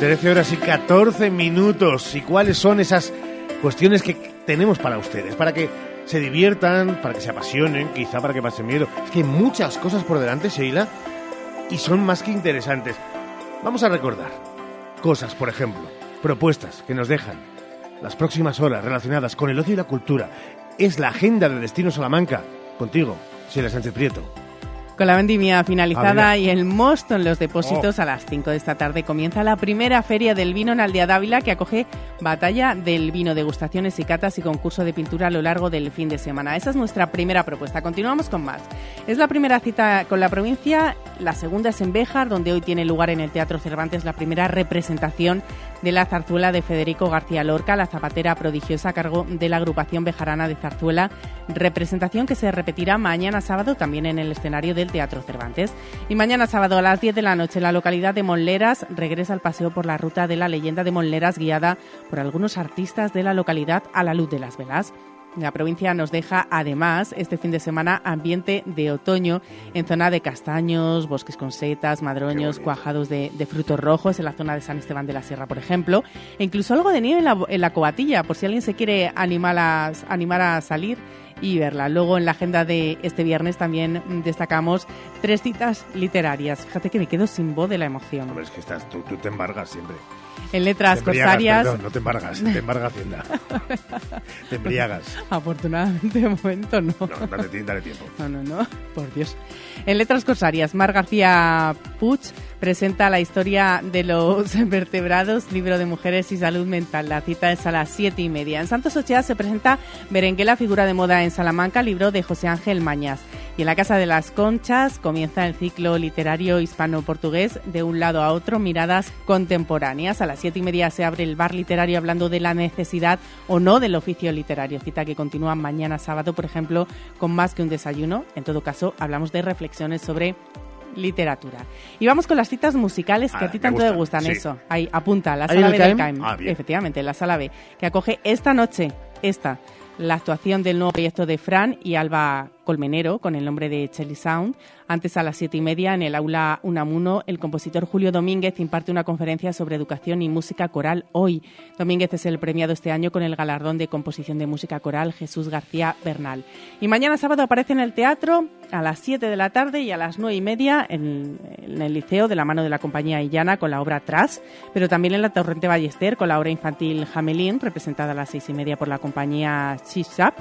13 horas y 14 minutos. ¿Y cuáles son esas cuestiones que tenemos para ustedes? Para que se diviertan, para que se apasionen, quizá para que pasen miedo. Es que hay muchas cosas por delante, Sheila, y son más que interesantes. Vamos a recordar cosas, por ejemplo, propuestas que nos dejan las próximas horas relacionadas con el ocio y la cultura. Es la agenda de Destino Salamanca. Contigo, Sheila Sánchez Prieto. Con la vendimia finalizada y el mosto en los depósitos, Oh. a las 5 de esta tarde comienza la primera feria del vino en Aldea Dávila que acoge batalla del vino, degustaciones y catas y concurso de pintura a lo largo del fin de semana. Esa es nuestra primera propuesta. Continuamos con más. Es la primera cita con la provincia, la segunda es en Béjar, donde hoy tiene lugar en el Teatro Cervantes la primera representación de la zarzuela de Federico García Lorca, la zapatera prodigiosa a cargo de la agrupación bejarana de zarzuela, representación que se repetirá mañana sábado también en el escenario del Teatro Cervantes. Y mañana sábado a las 10 de la noche en la localidad de Monleras regresa el paseo por la ruta de la leyenda de Monleras guiada por algunos artistas de la localidad a la luz de las velas. La provincia nos deja además este fin de semana ambiente de otoño en zona de castaños, bosques con setas, madroños, cuajados de, de frutos rojos en la zona de San Esteban de la Sierra, por ejemplo, e incluso algo de nieve en la, en la cobatilla, por si alguien se quiere animar a, animar a salir y verla. Luego en la agenda de este viernes también mm, destacamos tres citas literarias. Fíjate que me quedo sin voz de la emoción. Hombre, es que estás, tú, tú te embargas siempre. En letras Te corsarias. perdón, no te embargas, te embarga Hacienda. te embriagas. Afortunadamente, de momento no. No, dale, dale tiempo. No, no, no, por Dios. En Letras Corsarias, Mar García Puig presenta la historia de los vertebrados, libro de mujeres y salud mental. La cita es a las siete y media. En Santos Ochea se presenta Berenguela, figura de moda en Salamanca, libro de José Ángel Mañas. Y en la Casa de las Conchas comienza el ciclo literario hispano-portugués de un lado a otro, miradas contemporáneas. A las siete y media se abre el bar literario hablando de la necesidad o no del oficio literario. Cita que continúa mañana sábado, por ejemplo, con más que un desayuno. En todo caso, hablamos de reflexiones sobre literatura. Y vamos con las citas musicales que Ah, a ti tanto te gustan, sí. Eso, ahí, apunta, la ¿Ahí en sala B del CAEM? Ah. Efectivamente, la sala B, que acoge esta noche, esta, la actuación del nuevo proyecto de Fran y Alba Colmenero con el nombre de Chelly Sound. Antes a las siete y media en el aula Unamuno, el compositor Julio Domínguez imparte una conferencia sobre educación y música coral hoy. Domínguez es el premiado este año con el galardón de composición de música coral Jesús García Bernal. Y mañana sábado aparece en el teatro a las 7 de la tarde y a las nueve y media en, el liceo de la mano de la compañía Illana con la obra Tras, pero también en la Torrente Ballester con la obra infantil Jamelín, representada a las seis y media por la compañía Chishap.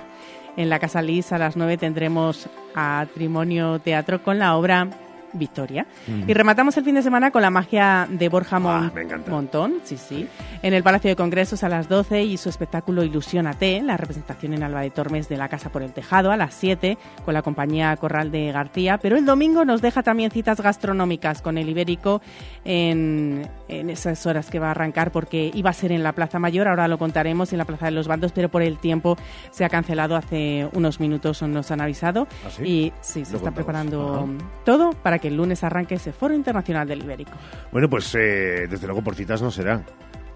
En la Casa Lis a las 9 tendremos a Trimonio Teatro con la obra Victoria. Mm. Y rematamos el fin de semana con la magia de Borja Mon- Ah, encanta. Montón, sí, sí, en el Palacio de Congresos a las 12 y su espectáculo Ilusiónate, la representación en Alba de Tormes de La Casa por el Tejado a las 7 con la compañía Corral de García. Pero el domingo nos deja también citas gastronómicas con el Ibérico en, en esas horas que va a arrancar porque iba a ser en la Plaza Mayor, ahora lo contaremos en la Plaza de los Bandos, pero por el tiempo se ha cancelado hace unos minutos, nos han avisado. ¿Ah, sí? Y sí, se Lo está contamos. preparando Ajá. todo para que el lunes arranque ese foro internacional del Ibérico. Bueno, pues eh, desde luego por citas no será.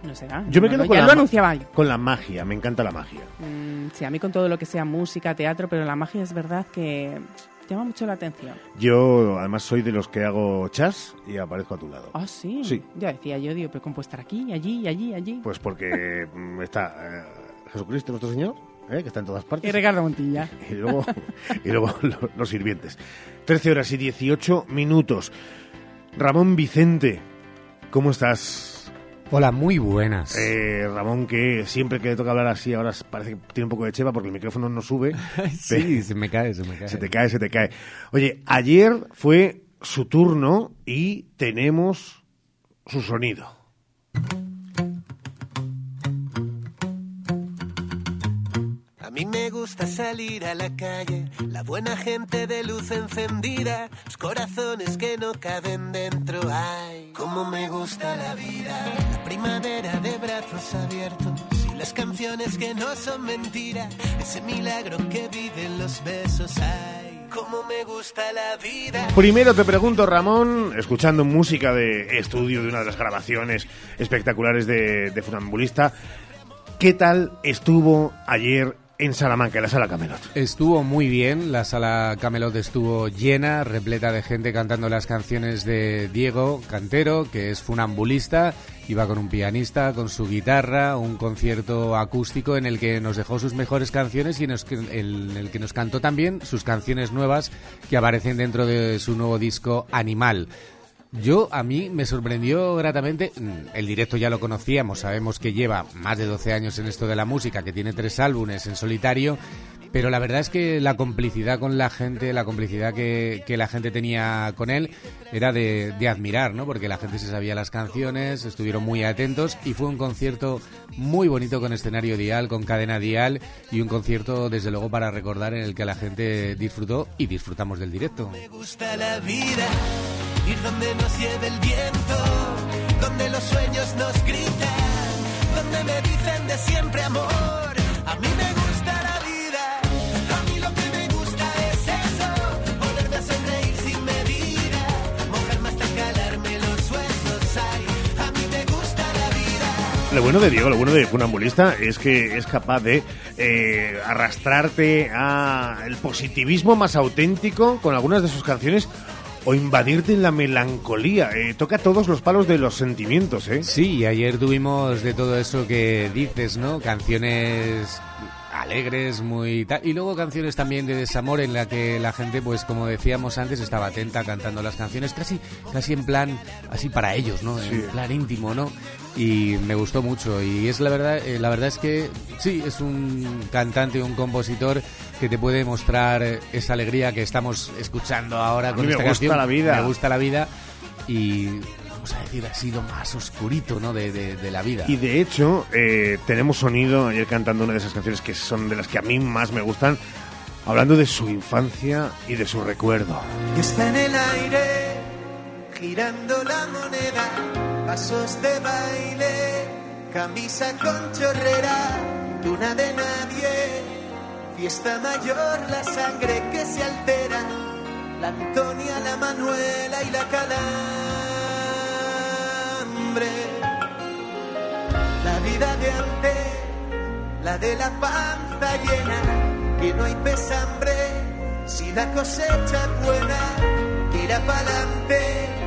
No será. Yo me No, quedo no, con ya la lo anunciaba yo. Con la magia, me encanta la magia. Mm, sí, a mí con todo lo que sea música, teatro, pero la magia es verdad que llama mucho la atención. Yo además soy de los que hago chas y aparezco a tu lado. Ah, sí. Sí. Ya decía yo, digo, pero ¿cómo puede estar aquí, allí, allí, allí? Pues porque mm, está eh, Jesucristo nuestro Señor, eh, que está en todas partes. Y Ricardo Montilla. Y luego, y luego lo- los sirvientes. 13 horas y 18 minutos. Ramón Vicente, ¿cómo estás? Hola, muy buenas. Eh, Ramón, que siempre que le toca hablar así, ahora parece que tiene un poco de cheva porque el micrófono no sube. sí, se me cae, se me cae. Se te cae, se te cae. Oye, ayer fue su turno y tenemos su sonido. Gusta salir a la calle, la buena gente de luz encendida, los corazones que no caben dentro. Ay, cómo me gusta la vida, la primavera de brazos abiertos y las canciones que no son mentira, ese milagro que viven los besos. Ay, cómo me gusta la vida. Primero te pregunto, Ramón, escuchando música de estudio de una de las grabaciones espectaculares de, de Funambulista, ¿qué tal estuvo ayer en Salamanca, la sala Camelot? Estuvo muy bien, la sala Camelot estuvo llena, repleta de gente cantando las canciones de Diego Cantero, que es funambulista, iba con un pianista, con su guitarra, un concierto acústico en el que nos dejó sus mejores canciones y en el que nos cantó también sus canciones nuevas que aparecen dentro de su nuevo disco Animal. Yo, a mí, me sorprendió gratamente. mm, El directo ya lo conocíamos, sabemos que lleva más de 12 años en esto de la música, que tiene tres álbumes en solitario, pero la verdad es que la complicidad con la gente, la complicidad que, que la gente tenía con él, era de, de admirar, ¿no? Porque la gente se sabía las canciones, estuvieron muy atentos y fue un concierto muy bonito con escenario dial, con cadena dial y un concierto, desde luego, para recordar en el que la gente disfrutó y disfrutamos del directo. Me gusta la vida, ir donde nos lleve el viento, donde los sueños nos gritan, donde me dicen de siempre amor. A mí me gusta Lo bueno de Diego, lo bueno de Funambulista es que es capaz de eh, arrastrarte a el positivismo más auténtico con algunas de sus canciones o invadirte en la melancolía. Eh, toca todos los palos de los sentimientos, ¿eh? Sí, y ayer tuvimos de todo eso que dices, ¿no? Canciones alegres, muy tal, y luego canciones también de desamor en la que la gente, pues como decíamos antes, estaba atenta cantando las canciones, casi, casi en plan, así para ellos, ¿no? En plan íntimo, ¿no? Y me gustó mucho y es la verdad, eh, la verdad es que sí, es un cantante, un compositor que te puede mostrar esa alegría que estamos escuchando ahora A con mí me esta gusta canción. la vida. Me gusta la vida y vamos a decir así lo más oscurito, ¿no? De, de- de la vida. Y de hecho, eh, tenemos sonido ayer cantando una de esas canciones que son de las que a mí más me gustan, hablando de su infancia y de su recuerdo. Y está en el aire, girando la moneda, pasos de baile, camisa con chorrera, luna de nadie, fiesta mayor, la sangre que se altera, la Antonia, la Manuela y la Calambre. La vida de antes, la de la panza llena, que no hay pesambre, si la cosecha es buena, tira pa'lante,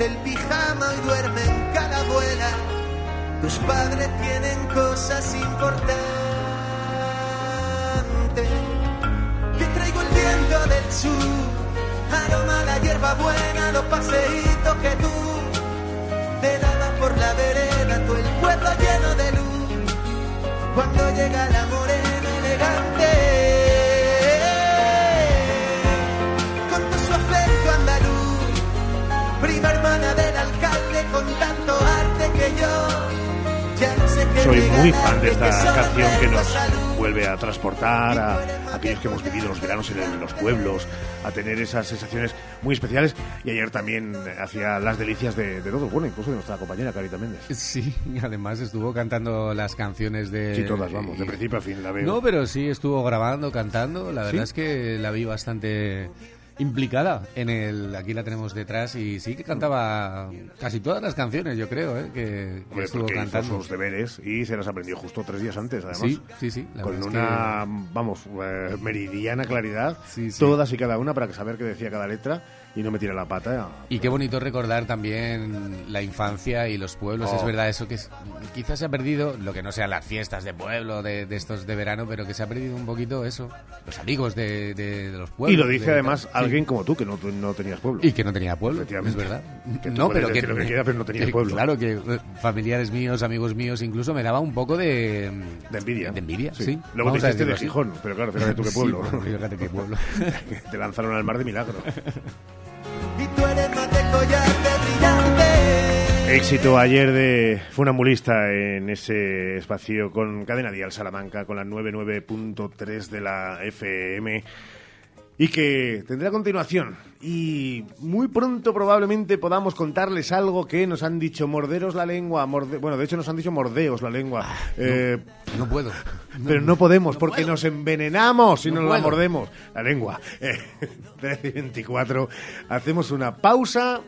ponte el pijama y duerme en calabuela. Tus padres tienen cosas importantes. Yo traigo el viento del sur, aroma la hierba buena, los paseitos que tú te dabas por la vereda, todo el pueblo lleno de luz. Cuando llega la morena Soy muy fan de esta canción que nos vuelve a transportar a, a aquellos que hemos vivido los veranos en, el- los pueblos, a tener esas sensaciones muy especiales. Y ayer también hacía las delicias de, de todos, bueno, incluso de nuestra compañera Carita Méndez. Sí, además estuvo cantando las canciones de... Sí, todas, vamos, de principio a fin la veo. No, pero sí estuvo grabando, cantando. La verdad ¿Sí? es que la vi bastante implicada en el... Aquí la tenemos detrás y sí que cantaba casi todas las canciones, yo creo, ¿eh? que, estuvo hizo cantando. sus deberes y se las aprendió justo tres días antes, además. Sí, sí, sí, la Con es una, vamos, eh, meridiana claridad, Sí, sí. todas y cada una para saber qué decía cada letra y no me tira la pata. Y qué bonito recordar también la infancia y los pueblos. Oh. Es verdad eso que es- quizás se ha perdido, lo que no sean las fiestas de pueblo, de, de estos de verano, pero que se ha perdido un poquito eso, los amigos de, de- de los pueblos. Y lo dice de- además sí. alguien como tú, que no, no tenías pueblo. Y que no tenía pueblo, es verdad. Que no, pero que, lo que quieras, pero no tenías que, pueblo. Claro, que eh, familiares míos, amigos míos, incluso me daba un poco de... De envidia. De envidia, sí. Sí. Luego Vamos te hiciste de. Gijón, pero claro, fíjate tú qué Sí, pueblo. bueno, fíjate qué pueblo. te lanzaron al mar de milagro. Éxito ayer de Funambulista en ese espacio con Cadena Dial Salamanca con la 99.3 de la FM y que tendrá continuación. Y muy pronto probablemente podamos contarles algo que nos han dicho morderos la lengua. morde- bueno, de hecho nos han dicho mordeos la lengua. Eh, No puedo. pero no podemos porque nos envenenamos si No nos la mordemos. La lengua. Eh, 13 y 24. Hacemos una pausa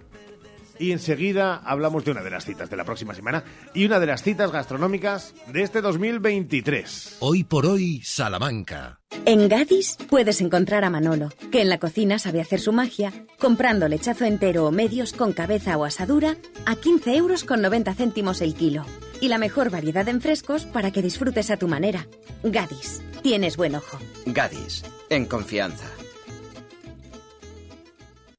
y enseguida hablamos de una de las citas de la próxima semana y una de las citas gastronómicas de este 2023. Hoy por hoy, Salamanca. En Gadis puedes encontrar a Manolo, que en la cocina sabe hacer su magia, comprando lechazo entero o medios con cabeza o asadura a 15 euros con 90 céntimos el kilo. Y la mejor variedad en frescos para que disfrutes a tu manera. Gadis, tienes buen ojo. Gadis, en confianza.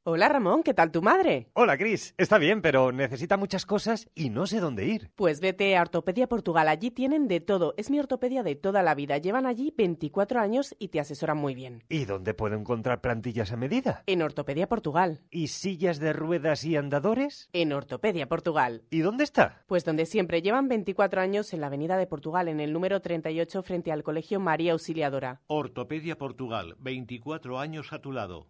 Hola Ramón, ¿qué tal tu madre? Hola, Cris. Está bien, pero necesita muchas cosas y no sé dónde ir. Pues vete a Ortopedia Portugal, allí tienen de todo. Es mi ortopedia de toda la vida. Llevan allí 24 años y te asesoran muy bien. ¿Y dónde puedo encontrar plantillas a medida? En Ortopedia Portugal. ¿Y sillas de ruedas y andadores? En Ortopedia Portugal. ¿Y dónde está? Pues donde siempre llevan 24 años en la Avenida de Portugal, en el número 38 frente al Colegio María Auxiliadora. Ortopedia Portugal, 24 años a tu lado.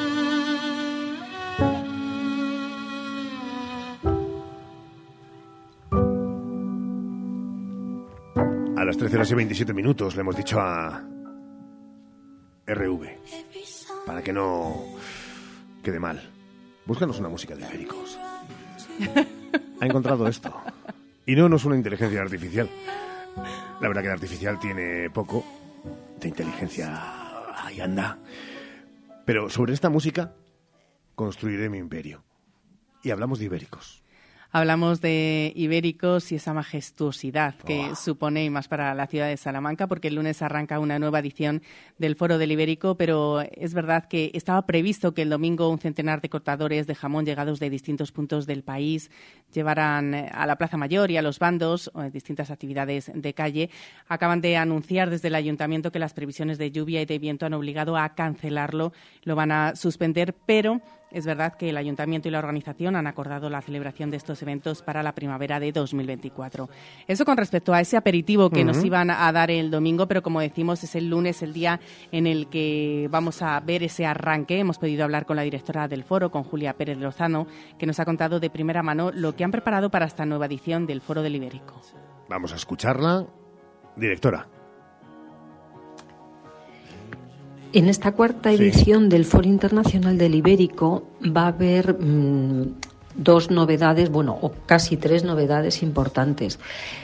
13 horas y 27 minutos le hemos dicho a RV, para que no quede mal, búscanos una música de ibéricos. Ha encontrado esto. Y no, no es una inteligencia artificial. La verdad que la artificial tiene poco de inteligencia. Ahí anda. Pero sobre esta música construiré mi imperio. Y hablamos de ibéricos. Hablamos de ibéricos y esa majestuosidad que supone y más para la ciudad de Salamanca, porque el lunes arranca una nueva edición del Foro del Ibérico, pero es verdad que estaba previsto que el domingo un centenar de cortadores de jamón llegados de distintos puntos del país llevaran eh, a la Plaza Mayor y a los bandos eh, distintas actividades de calle. Acaban de anunciar desde el ayuntamiento que las previsiones de lluvia y de viento han obligado a cancelarlo, lo van a suspender, pero es verdad que el ayuntamiento y la organización han acordado la celebración de estos eventos para la primavera de 2024. Eso con respecto a ese aperitivo que nos iban a dar el domingo, pero como decimos es el lunes el día en el que vamos a ver ese arranque. Hemos podido hablar con la directora del foro, con Julia Pérez Lozano, que nos ha contado de primera mano lo que han preparado para esta nueva edición del Foro del Ibérico. Vamos a escucharla. Directora. En esta cuarta edición del Foro Internacional del Ibérico va a haber mm, dos novedades, bueno, o casi tres novedades importantes.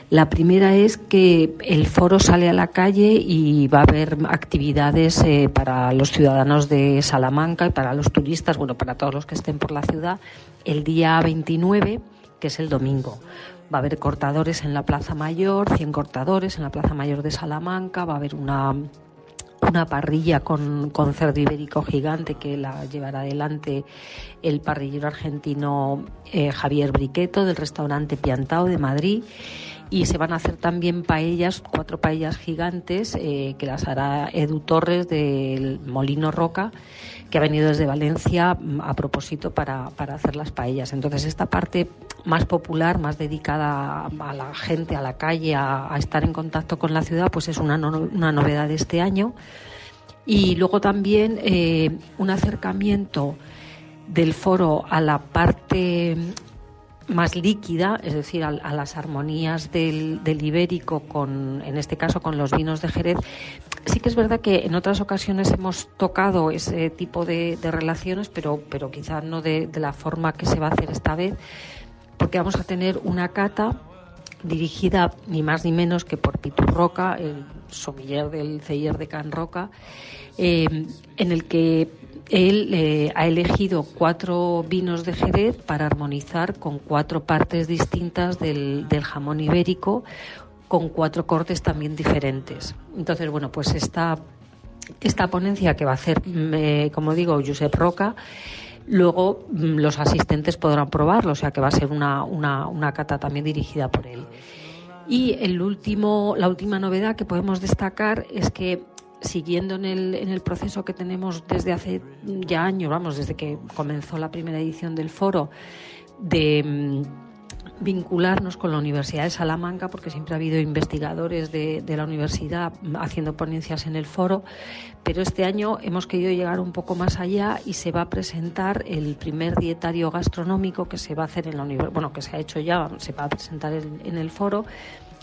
La primera es que el foro sale a la calle y va a haber actividades eh, para los ciudadanos de Salamanca y para los turistas, bueno, para todos los que estén por la ciudad, el día 29, que es el domingo. Va a haber cortadores en la Plaza Mayor, 100 cortadores en la Plaza Mayor de Salamanca, va a haber una una parrilla con, cerdo ibérico gigante que la llevará adelante el parrillero argentino eh, Javier Briqueto del restaurante Piantao de Madrid y se van a hacer también paellas, cuatro paellas gigantes eh, que las hará Edu Torres del Molino Roca, que ha venido desde Valencia mm, a propósito para, para hacer las paellas. Entonces esta parte más popular, más dedicada a la gente, a la calle, a, estar en contacto con la ciudad, pues es una, una novedad de este año. Y luego también eh, un acercamiento del foro a la parte más líquida, es decir, a, las armonías del, ibérico, con, en este caso con los vinos de Jerez. Sí que es verdad que en otras ocasiones hemos tocado ese tipo de, relaciones, pero, pero quizás no de, la forma que se va a hacer esta vez, porque vamos a tener una cata dirigida ni más ni menos que por Pitur Roca, el somiller del Celler de Can Roca, eh, en el que él eh, ha elegido cuatro vinos de Jerez para armonizar con cuatro partes distintas del, jamón ibérico, con cuatro cortes también diferentes. Entonces, bueno, pues esta, esta ponencia que va a hacer, mm, como digo, Josep Roca, luego mm, los asistentes podrán probarlo, o sea que va a ser una, una, una cata también dirigida por él. Y el último, la última novedad que podemos destacar es que siguiendo en el, en el proceso que tenemos desde hace ya años, vamos, desde que comenzó la primera edición del foro, de mm, vincularnos con la Universidad de Salamanca, porque siempre ha habido investigadores de, de, la universidad haciendo ponencias en el foro, pero este año hemos querido llegar un poco más allá y se va a presentar el primer dietario gastronómico que se va a hacer en la universidad, bueno, que se ha hecho ya, se va a presentar en el foro,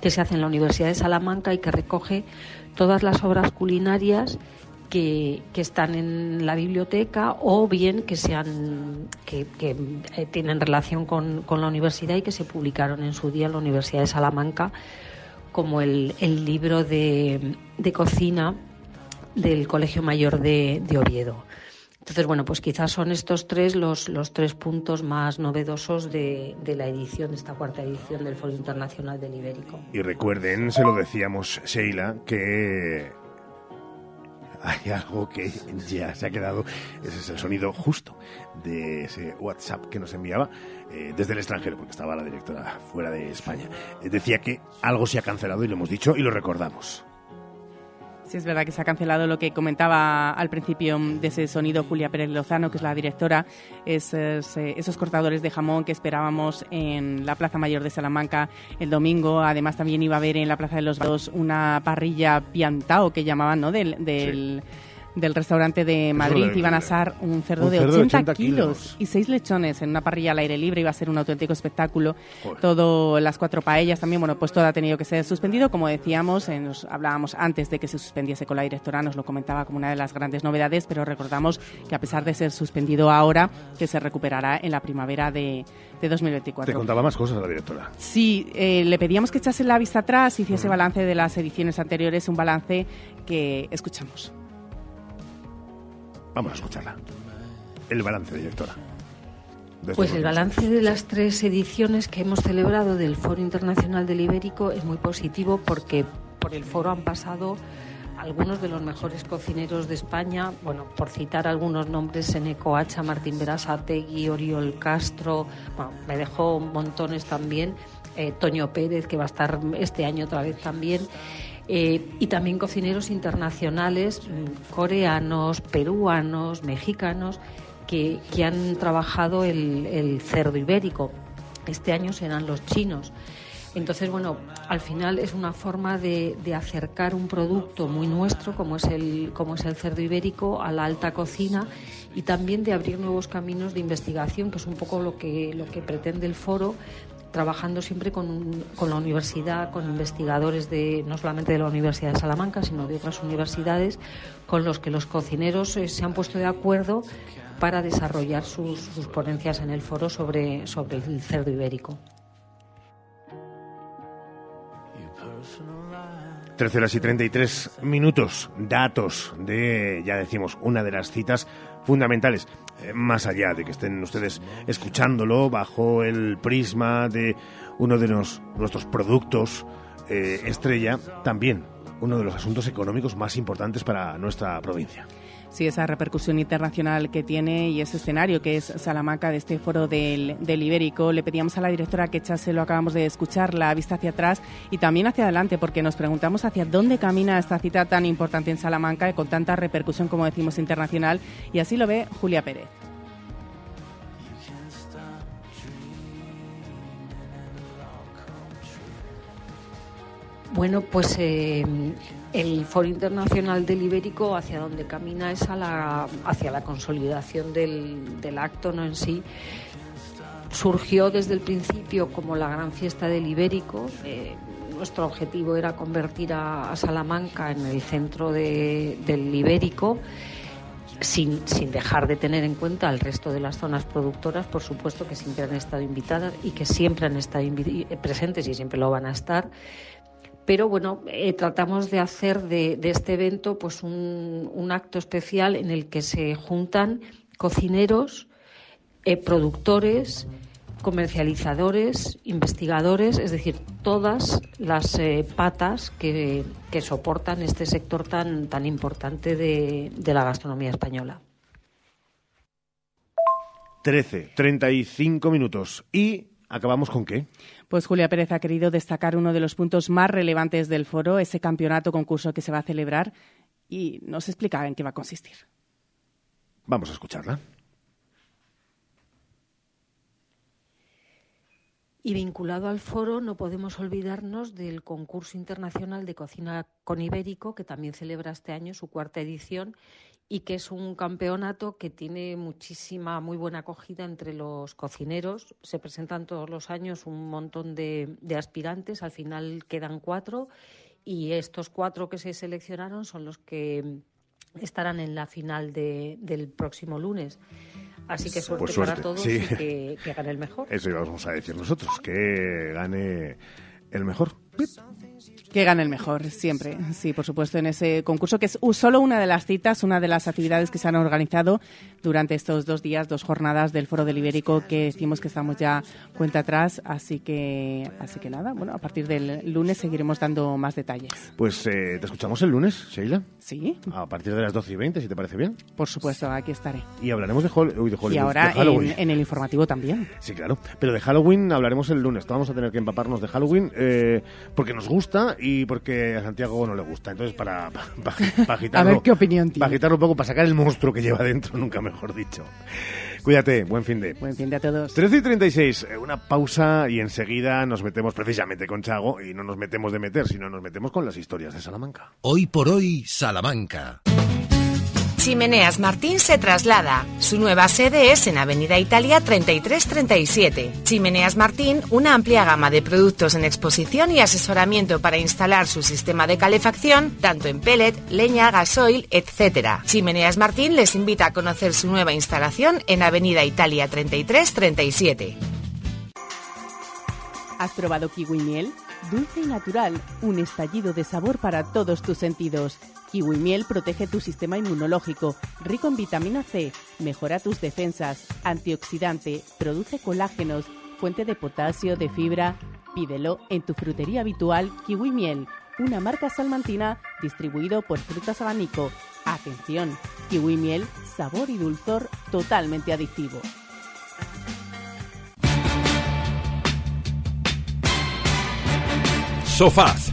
que se hace en la Universidad de Salamanca y que recoge todas las obras culinarias que, están en la biblioteca o bien que sean que, eh, tienen relación con, la universidad y que se publicaron en su día en la Universidad de Salamanca como el, libro de, cocina del Colegio Mayor de, Oviedo. Entonces, bueno, pues quizás son estos tres los, los tres puntos más novedosos de, de, la edición, de esta cuarta edición del Foro Internacional del Ibérico. Y recuerden, se lo decíamos, Sheila, que hay algo que ya se ha quedado, ese es el sonido justo de ese WhatsApp que nos enviaba eh, desde el extranjero, porque estaba la directora fuera de España. Eh, decía que algo se ha cancelado y lo hemos dicho y lo recordamos. Sí, es verdad que se ha cancelado lo que comentaba al principio de ese sonido Julia Pérez Lozano, que es la directora, esos, eh, esos cortadores de jamón que esperábamos en la Plaza Mayor de Salamanca el domingo. Además, también iba a haber en la Plaza de los Vados una parrilla piantao que llamaban, ¿no? Del, del del restaurante de Madrid iban a asar un cerdo, de, 80 kilos, y seis lechones en una parrilla al aire libre. Iba a ser un auténtico espectáculo. Todo, las cuatro paellas también, bueno, pues todo ha tenido que ser suspendido. Como decíamos, eh, nos hablábamos antes de que se suspendiese con la directora, nos lo comentaba como una de las grandes novedades, pero recordamos que a pesar de ser suspendido ahora, que se recuperará en la primavera de, de 2024. Te contaba más cosas la directora. Sí, eh, le pedíamos que echase la vista atrás, hiciese balance de las ediciones anteriores, un balance que escuchamos. Vamos a escucharla. El balance, directora. Pues el balance de las tres ediciones que hemos celebrado del Foro Internacional del Ibérico es muy positivo porque por el foro han pasado algunos de los mejores cocineros de España, bueno, por citar algunos nombres, Seneco Hacha, Martín Berasategui, Oriol Castro, bueno, me dejó montones también, eh, Toño Pérez, que va a estar este año otra vez también. Eh, y también cocineros internacionales, mm, coreanos, peruanos, mexicanos, que, han trabajado el, cerdo ibérico. Este año serán los chinos. Entonces, bueno, al final es una forma de, acercar un producto muy nuestro, como es, el, como es el cerdo ibérico, a la alta cocina y también de abrir nuevos caminos de investigación, que es un poco lo que, lo que pretende el foro, trabajando siempre con, la universidad, con investigadores de no solamente de la Universidad de Salamanca, sino de otras universidades, con los que los cocineros eh, se han puesto de acuerdo para desarrollar sus, ponencias en el foro sobre, sobre el cerdo ibérico. 13 horas y 33 minutos, datos de, ya decimos, una de las citas fundamentales, eh, más allá de que estén ustedes escuchándolo bajo el prisma de uno de nuestros productos eh, estrella, también uno de los asuntos económicos más importantes para nuestra provincia. Sí, esa repercusión internacional que tiene y ese escenario que es Salamanca de este foro del, del Ibérico. Le pedíamos a la directora que echase, lo acabamos de escuchar, la vista hacia atrás y también hacia adelante, porque nos preguntamos hacia dónde camina esta cita tan importante en Salamanca y con tanta repercusión, como decimos, internacional. Y así lo ve Julia Pérez. Bueno, pues eh, el Foro Internacional del Ibérico hacia donde camina es la, hacia la consolidación del, acto no en sí. Surgió desde el principio como la gran fiesta del Ibérico. Eh, nuestro objetivo era convertir a, Salamanca en el centro de- del Ibérico. Sin, sin dejar de tener en cuenta al resto de las zonas productoras, por supuesto que siempre han estado invitadas y que siempre han estado invi- presentes y siempre lo van a estar pero bueno, eh, tratamos de hacer de, este evento pues un, un acto especial en el que se juntan cocineros, eh, productores, comercializadores, investigadores, es decir, todas las eh, patas que, que soportan este sector tan, tan importante de, de la gastronomía española. 13, 35 minutos. ¿Y acabamos con qué? Pues Julia Pérez ha querido destacar uno de los puntos más relevantes del foro, ese campeonato concurso que se va a celebrar y nos explica en qué va a consistir. Vamos a escucharla. Y vinculado al foro, no podemos olvidarnos del concurso internacional de cocina con Ibérico, que también celebra este año su cuarta edición y que es un campeonato que tiene muchísima, muy buena acogida entre los cocineros. Se presentan todos los años un montón de, de aspirantes, al final quedan cuatro y estos cuatro que se seleccionaron son los que estarán en la final de- del próximo lunes. Así que suerte, Pues suerte, para todos sí. y que, que gane el mejor. Eso íbamos a decir nosotros, que gane el mejor. Que gane el mejor, siempre. Sí, por supuesto, en ese concurso, que es solo una de las citas, una de las actividades que se han organizado durante estos dos días, dos jornadas del Foro del Ibérico, que decimos que estamos ya cuenta atrás. Así que, así que nada, bueno, a partir del lunes seguiremos dando más detalles. Pues eh, te escuchamos el lunes, Sheila. Sí. A partir de las 12 y 20, si te parece bien. Por supuesto, aquí estaré. Y hablaremos de, Hol- uy, de Hollywood, y ahora de Halloween. en, en el informativo también. Sí, claro. Pero de Halloween hablaremos el lunes. Vamos a tener que empaparnos de Halloween eh, porque nos gusta y porque a Santiago no le gusta. Entonces, para, para, para agitarlo. A ver qué opinión tiene. Para agitarlo un poco, para sacar el monstruo que lleva dentro, nunca mejor dicho. Cuídate, buen fin de. Buen fin de a todos. 13 y 36, eh, una pausa y enseguida nos metemos precisamente con Chago y no nos metemos de meter, sino nos metemos con las historias de Salamanca. Hoy por hoy, Salamanca. Chimeneas Martín se traslada. Su nueva sede es en Avenida Italia 3337. Chimeneas Martín, una amplia gama de productos en exposición y asesoramiento para instalar su sistema de calefacción, tanto en pellet, leña, gasoil, etc. Chimeneas Martín les invita a conocer su nueva instalación en Avenida Italia 3337. ¿Has probado kiwi miel? Dulce y natural, un estallido de sabor para todos tus sentidos. Kiwi miel protege tu sistema inmunológico, rico en vitamina C, mejora tus defensas, antioxidante, produce colágenos, fuente de potasio, de fibra. Pídelo en tu frutería habitual Kiwi Miel, una marca salmantina distribuido por Frutas Abanico. Atención, Kiwi Miel, sabor y dulzor totalmente adictivo. Sofaz,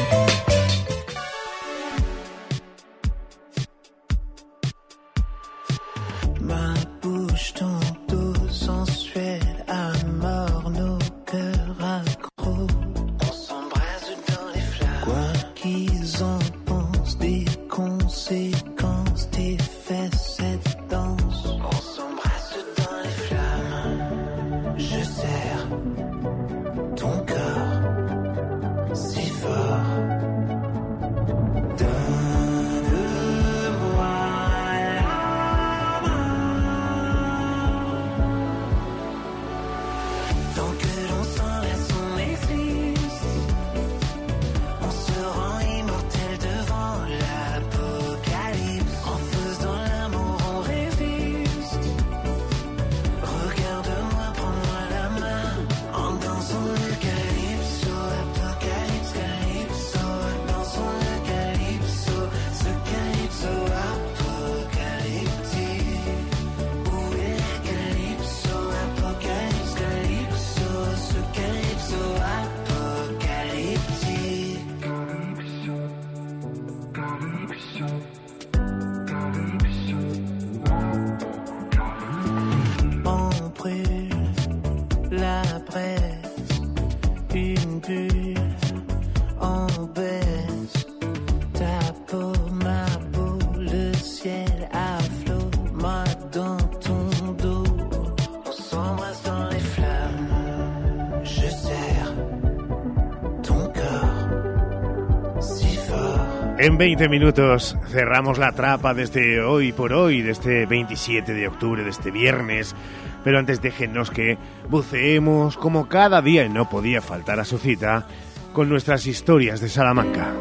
20 minutos cerramos la trapa desde hoy por hoy, de este 27 de octubre, de este viernes. Pero antes déjennos que buceemos como cada día y no podía faltar a su cita con nuestras historias de Salamanca.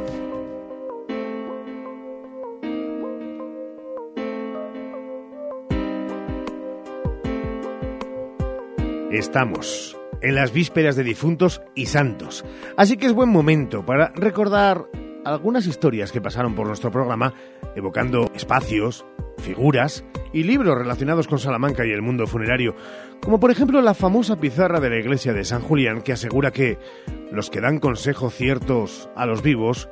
Estamos en las vísperas de difuntos y santos, así que es buen momento para recordar algunas historias que pasaron por nuestro programa, evocando espacios, figuras y libros relacionados con Salamanca y el mundo funerario, como por ejemplo la famosa pizarra de la iglesia de San Julián que asegura que los que dan consejos ciertos a los vivos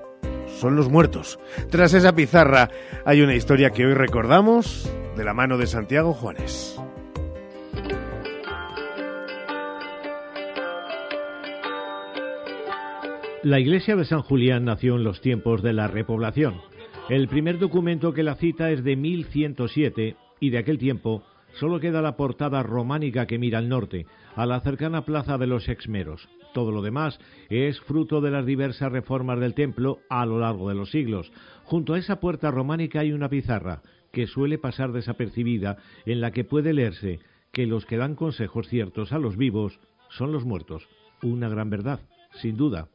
son los muertos. Tras esa pizarra hay una historia que hoy recordamos de la mano de Santiago Juanes. La iglesia de San Julián nació en los tiempos de la repoblación. El primer documento que la cita es de 1107 y de aquel tiempo solo queda la portada románica que mira al norte, a la cercana plaza de los Exmeros. Todo lo demás es fruto de las diversas reformas del templo a lo largo de los siglos. Junto a esa puerta románica hay una pizarra que suele pasar desapercibida en la que puede leerse que los que dan consejos ciertos a los vivos son los muertos. Una gran verdad, sin duda.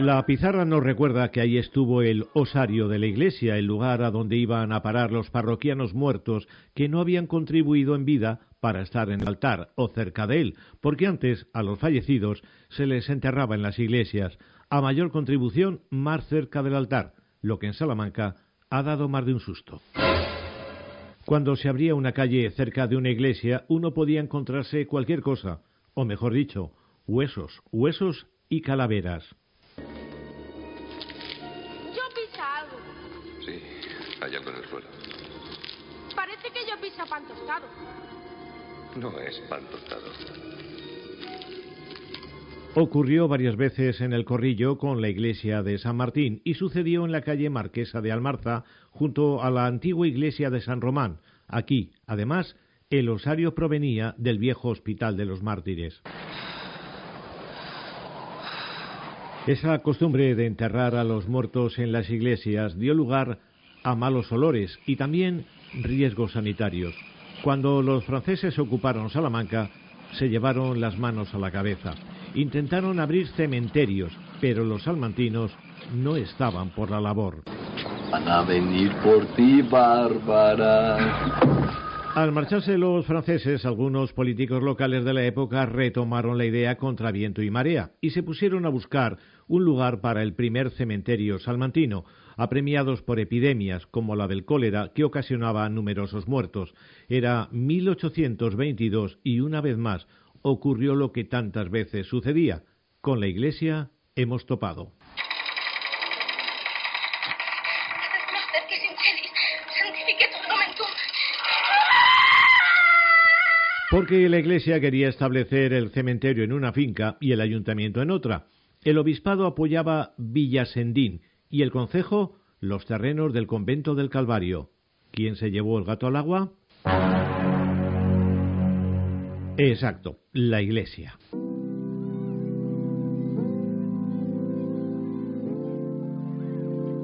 La pizarra nos recuerda que ahí estuvo el osario de la iglesia, el lugar a donde iban a parar los parroquianos muertos que no habían contribuido en vida para estar en el altar o cerca de él, porque antes a los fallecidos se les enterraba en las iglesias, a mayor contribución más cerca del altar, lo que en Salamanca ha dado más de un susto. Cuando se abría una calle cerca de una iglesia, uno podía encontrarse cualquier cosa, o mejor dicho, huesos, huesos y calaveras. El suelo. Parece que yo pisa pan tostado. No es pan tostado. Ocurrió varias veces en el corrillo con la iglesia de San Martín y sucedió en la calle Marquesa de Almarza junto a la antigua iglesia de San Román. Aquí, además, el osario provenía del viejo hospital de los mártires. Esa costumbre de enterrar a los muertos en las iglesias dio lugar a malos olores y también riesgos sanitarios. Cuando los franceses ocuparon Salamanca, se llevaron las manos a la cabeza. Intentaron abrir cementerios, pero los salmantinos no estaban por la labor. Van a venir por ti, Bárbara. Al marcharse los franceses, algunos políticos locales de la época retomaron la idea contra viento y marea y se pusieron a buscar un lugar para el primer cementerio salmantino, apremiados por epidemias como la del cólera que ocasionaba numerosos muertos. Era 1822 y una vez más ocurrió lo que tantas veces sucedía. Con la Iglesia hemos topado. Porque la Iglesia quería establecer el cementerio en una finca y el ayuntamiento en otra. El obispado apoyaba Villasendín y el concejo los terrenos del convento del Calvario. ¿Quién se llevó el gato al agua? Exacto, la Iglesia.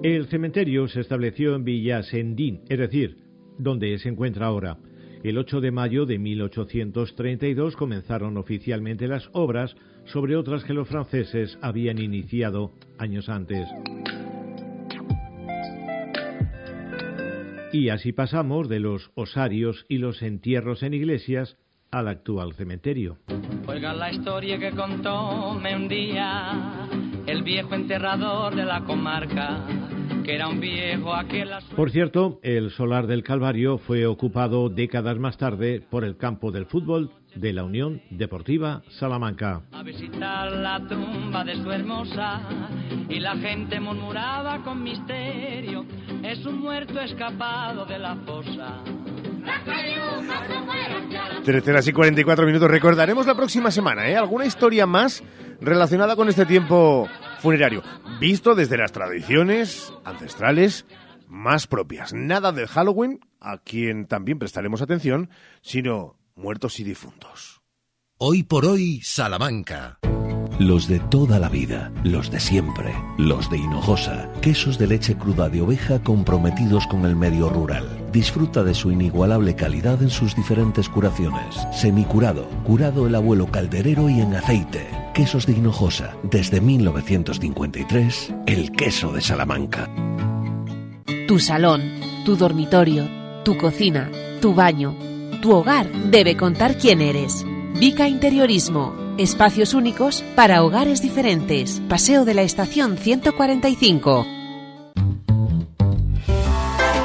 El cementerio se estableció en Villasendín, es decir, donde se encuentra ahora. El 8 de mayo de 1832 comenzaron oficialmente las obras sobre otras que los franceses habían iniciado años antes. Y así pasamos de los osarios y los entierros en iglesias al actual cementerio. La historia que un día el viejo enterrador de la comarca, que era un viejo aquel... Por cierto, el solar del Calvario fue ocupado décadas más tarde por el campo del fútbol de la Unión Deportiva Salamanca. A visitar la tumba de su hermosa y la gente murmuraba con misterio es un muerto escapado de la fosa. Trece horas y 44 minutos. Recordaremos la próxima semana, ¿eh? Alguna historia más relacionada con este tiempo funerario, visto desde las tradiciones ancestrales más propias. Nada del Halloween, a quien también prestaremos atención, sino muertos y difuntos. Hoy por hoy, Salamanca. Los de toda la vida, los de siempre, los de Hinojosa, quesos de leche cruda de oveja comprometidos con el medio rural. Disfruta de su inigualable calidad en sus diferentes curaciones. Semicurado, curado el abuelo calderero y en aceite. Quesos de Hinojosa, desde 1953, el queso de Salamanca. Tu salón, tu dormitorio, tu cocina, tu baño, tu hogar debe contar quién eres. Vica Interiorismo. Espacios únicos para hogares diferentes. Paseo de la Estación 145.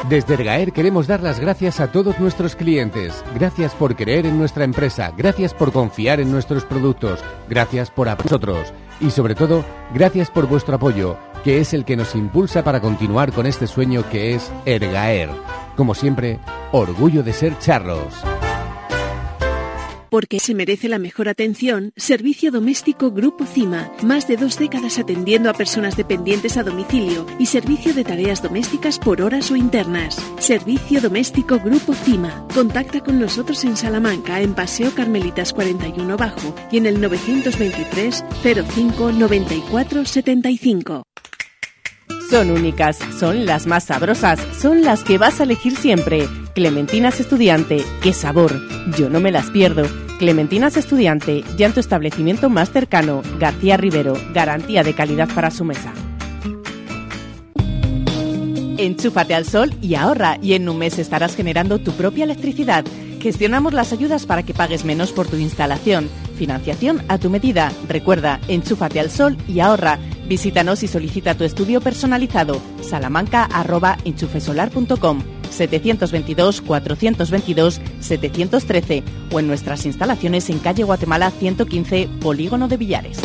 Desde Ergaer queremos dar las gracias a todos nuestros clientes. Gracias por creer en nuestra empresa. Gracias por confiar en nuestros productos. Gracias por a nosotros. Y sobre todo, gracias por vuestro apoyo, que es el que nos impulsa para continuar con este sueño que es Ergaer. Como siempre, orgullo de ser charros. Porque se merece la mejor atención, Servicio Doméstico Grupo CIMA. Más de dos décadas atendiendo a personas dependientes a domicilio y servicio de tareas domésticas por horas o internas. Servicio Doméstico Grupo CIMA. Contacta con nosotros en Salamanca, en Paseo Carmelitas 41 Bajo y en el 923 05 94 75. Son únicas, son las más sabrosas, son las que vas a elegir siempre. Clementinas Estudiante, qué sabor, yo no me las pierdo. Clementinas Estudiante, ya en tu establecimiento más cercano, García Rivero, garantía de calidad para su mesa. Enchúfate al sol y ahorra y en un mes estarás generando tu propia electricidad. Gestionamos las ayudas para que pagues menos por tu instalación. Financiación a tu medida. Recuerda, enchúfate al sol y ahorra. Visítanos y solicita tu estudio personalizado. salamanca.enchufesolar.com 722-422-713 o en nuestras instalaciones en calle Guatemala 115, Polígono de Villares.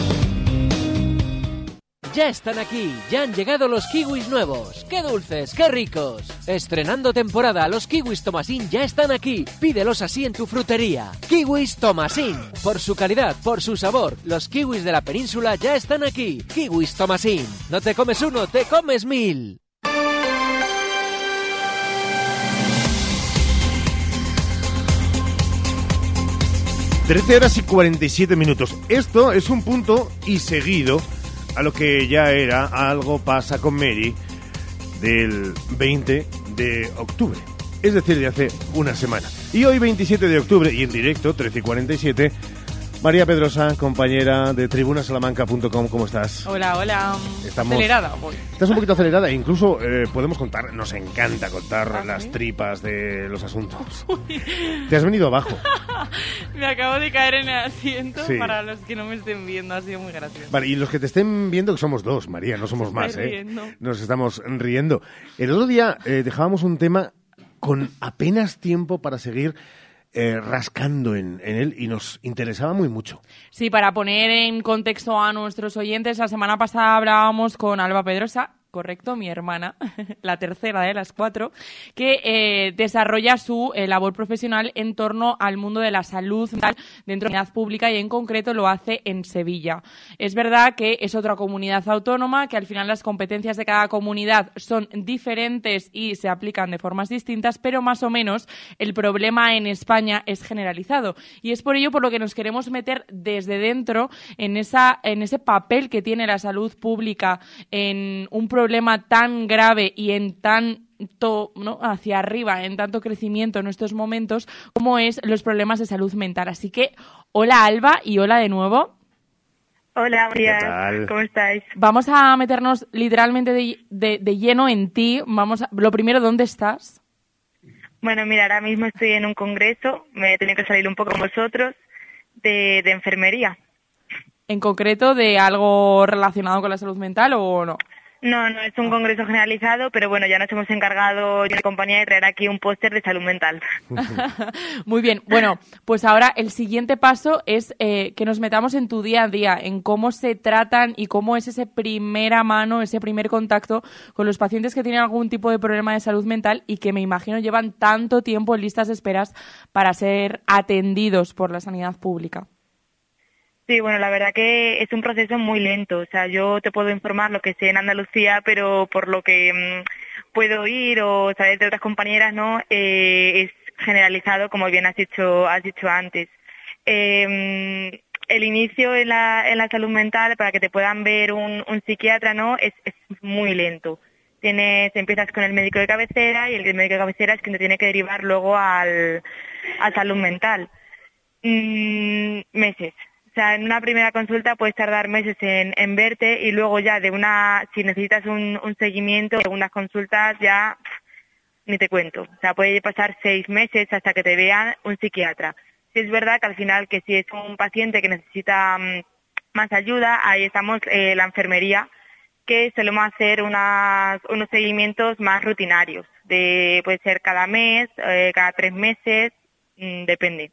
Ya están aquí, ya han llegado los kiwis nuevos. ¡Qué dulces, qué ricos! Estrenando temporada, los kiwis Tomasín ya están aquí. Pídelos así en tu frutería. Kiwis Tomasín. Por su calidad, por su sabor, los kiwis de la península ya están aquí. Kiwis Tomasín. No te comes uno, te comes mil. Trece horas y 47 minutos. Esto es un punto y seguido a lo que ya era Algo pasa con Mary del 20 de octubre. Es decir, de hace una semana. Y hoy 27 de octubre y en directo, 13 y 47, María Pedrosa, compañera de tribunasalamanca.com, ¿cómo estás? Hola, hola. Estamos- Acelerada voy. Estás un poquito acelerada incluso eh, podemos contar, nos encanta contar ¿Ah, las sí? tripas de los asuntos. Te has venido abajo. Me acabo de caer en el asiento Sí. para los que no me estén viendo, ha sido muy gracioso. Vale, y los que te estén viendo, que somos dos, María, no somos más, ¿eh? riendo. Nos estamos riendo. El otro día eh, dejábamos un tema con apenas tiempo para seguir eh, rascando en, en él y nos interesaba muy mucho. Sí, para poner en contexto a nuestros oyentes, la semana pasada hablábamos con Alba Pedrosa, correcto, mi hermana, la tercera de las cuatro, que eh, desarrolla su eh, labor profesional en torno al mundo de la salud mental dentro de la comunidad pública y en concreto lo hace en Sevilla. Es verdad que es otra comunidad autónoma, que al final las competencias de cada comunidad son diferentes y se aplican de formas distintas, pero más o menos el problema en España es generalizado. Y es por ello por lo que nos queremos meter desde dentro en, esa, en ese papel que tiene la salud pública en un problema tan grave y en tan to- ¿no? hacia arriba, en tanto crecimiento en estos momentos, como es los problemas de salud mental. Así que, hola Alba y hola de nuevo. Hola, María. ¿Cómo estáis? Vamos a meternos literalmente de, de- de lleno en ti. Vamos a- lo primero, ¿dónde estás? Bueno, mira, ahora mismo estoy en un congreso, me he tenido que salir un poco con vosotros, de, de enfermería. En concreto, de algo relacionado con la salud mental o no? No, no es un congreso generalizado, pero bueno, ya nos hemos encargado en la compañía de traer aquí un póster de salud mental. Muy bien, bueno, pues ahora el siguiente paso es eh, que nos metamos en tu día a día, en cómo se tratan y cómo es ese primera mano, ese primer contacto con los pacientes que tienen algún tipo de problema de salud mental y que me imagino llevan tanto tiempo en listas de esperas para ser atendidos por la sanidad pública. Sí, bueno, la verdad que es un proceso muy lento. O sea, yo te puedo informar lo que sé en Andalucía, pero por lo que mm, puedo oír o saber de otras compañeras, ¿no? Eh, es generalizado, como bien has dicho, has dicho antes. Eh, el inicio en la, en la salud mental, para que te puedan ver un, psiquiatra, ¿no? Es, es muy lento. Tienes, empiezas con el médico de cabecera y el médico de cabecera es quien te tiene que derivar luego al, a salud mental. Mm, meses, sea, en una primera consulta puedes tardar meses en, verte y luego ya de una, si necesitas un, un seguimiento, segundas consultas ya ni te cuento. O sea, puede pasar seis meses hasta que te vean un psiquiatra. Si es verdad que al final que si es un paciente que necesita mm, más ayuda, ahí estamos eh, la enfermería, que solemos hacer unas, unos seguimientos más rutinarios. De, puede ser cada mes, eh, cada tres meses, mm, depende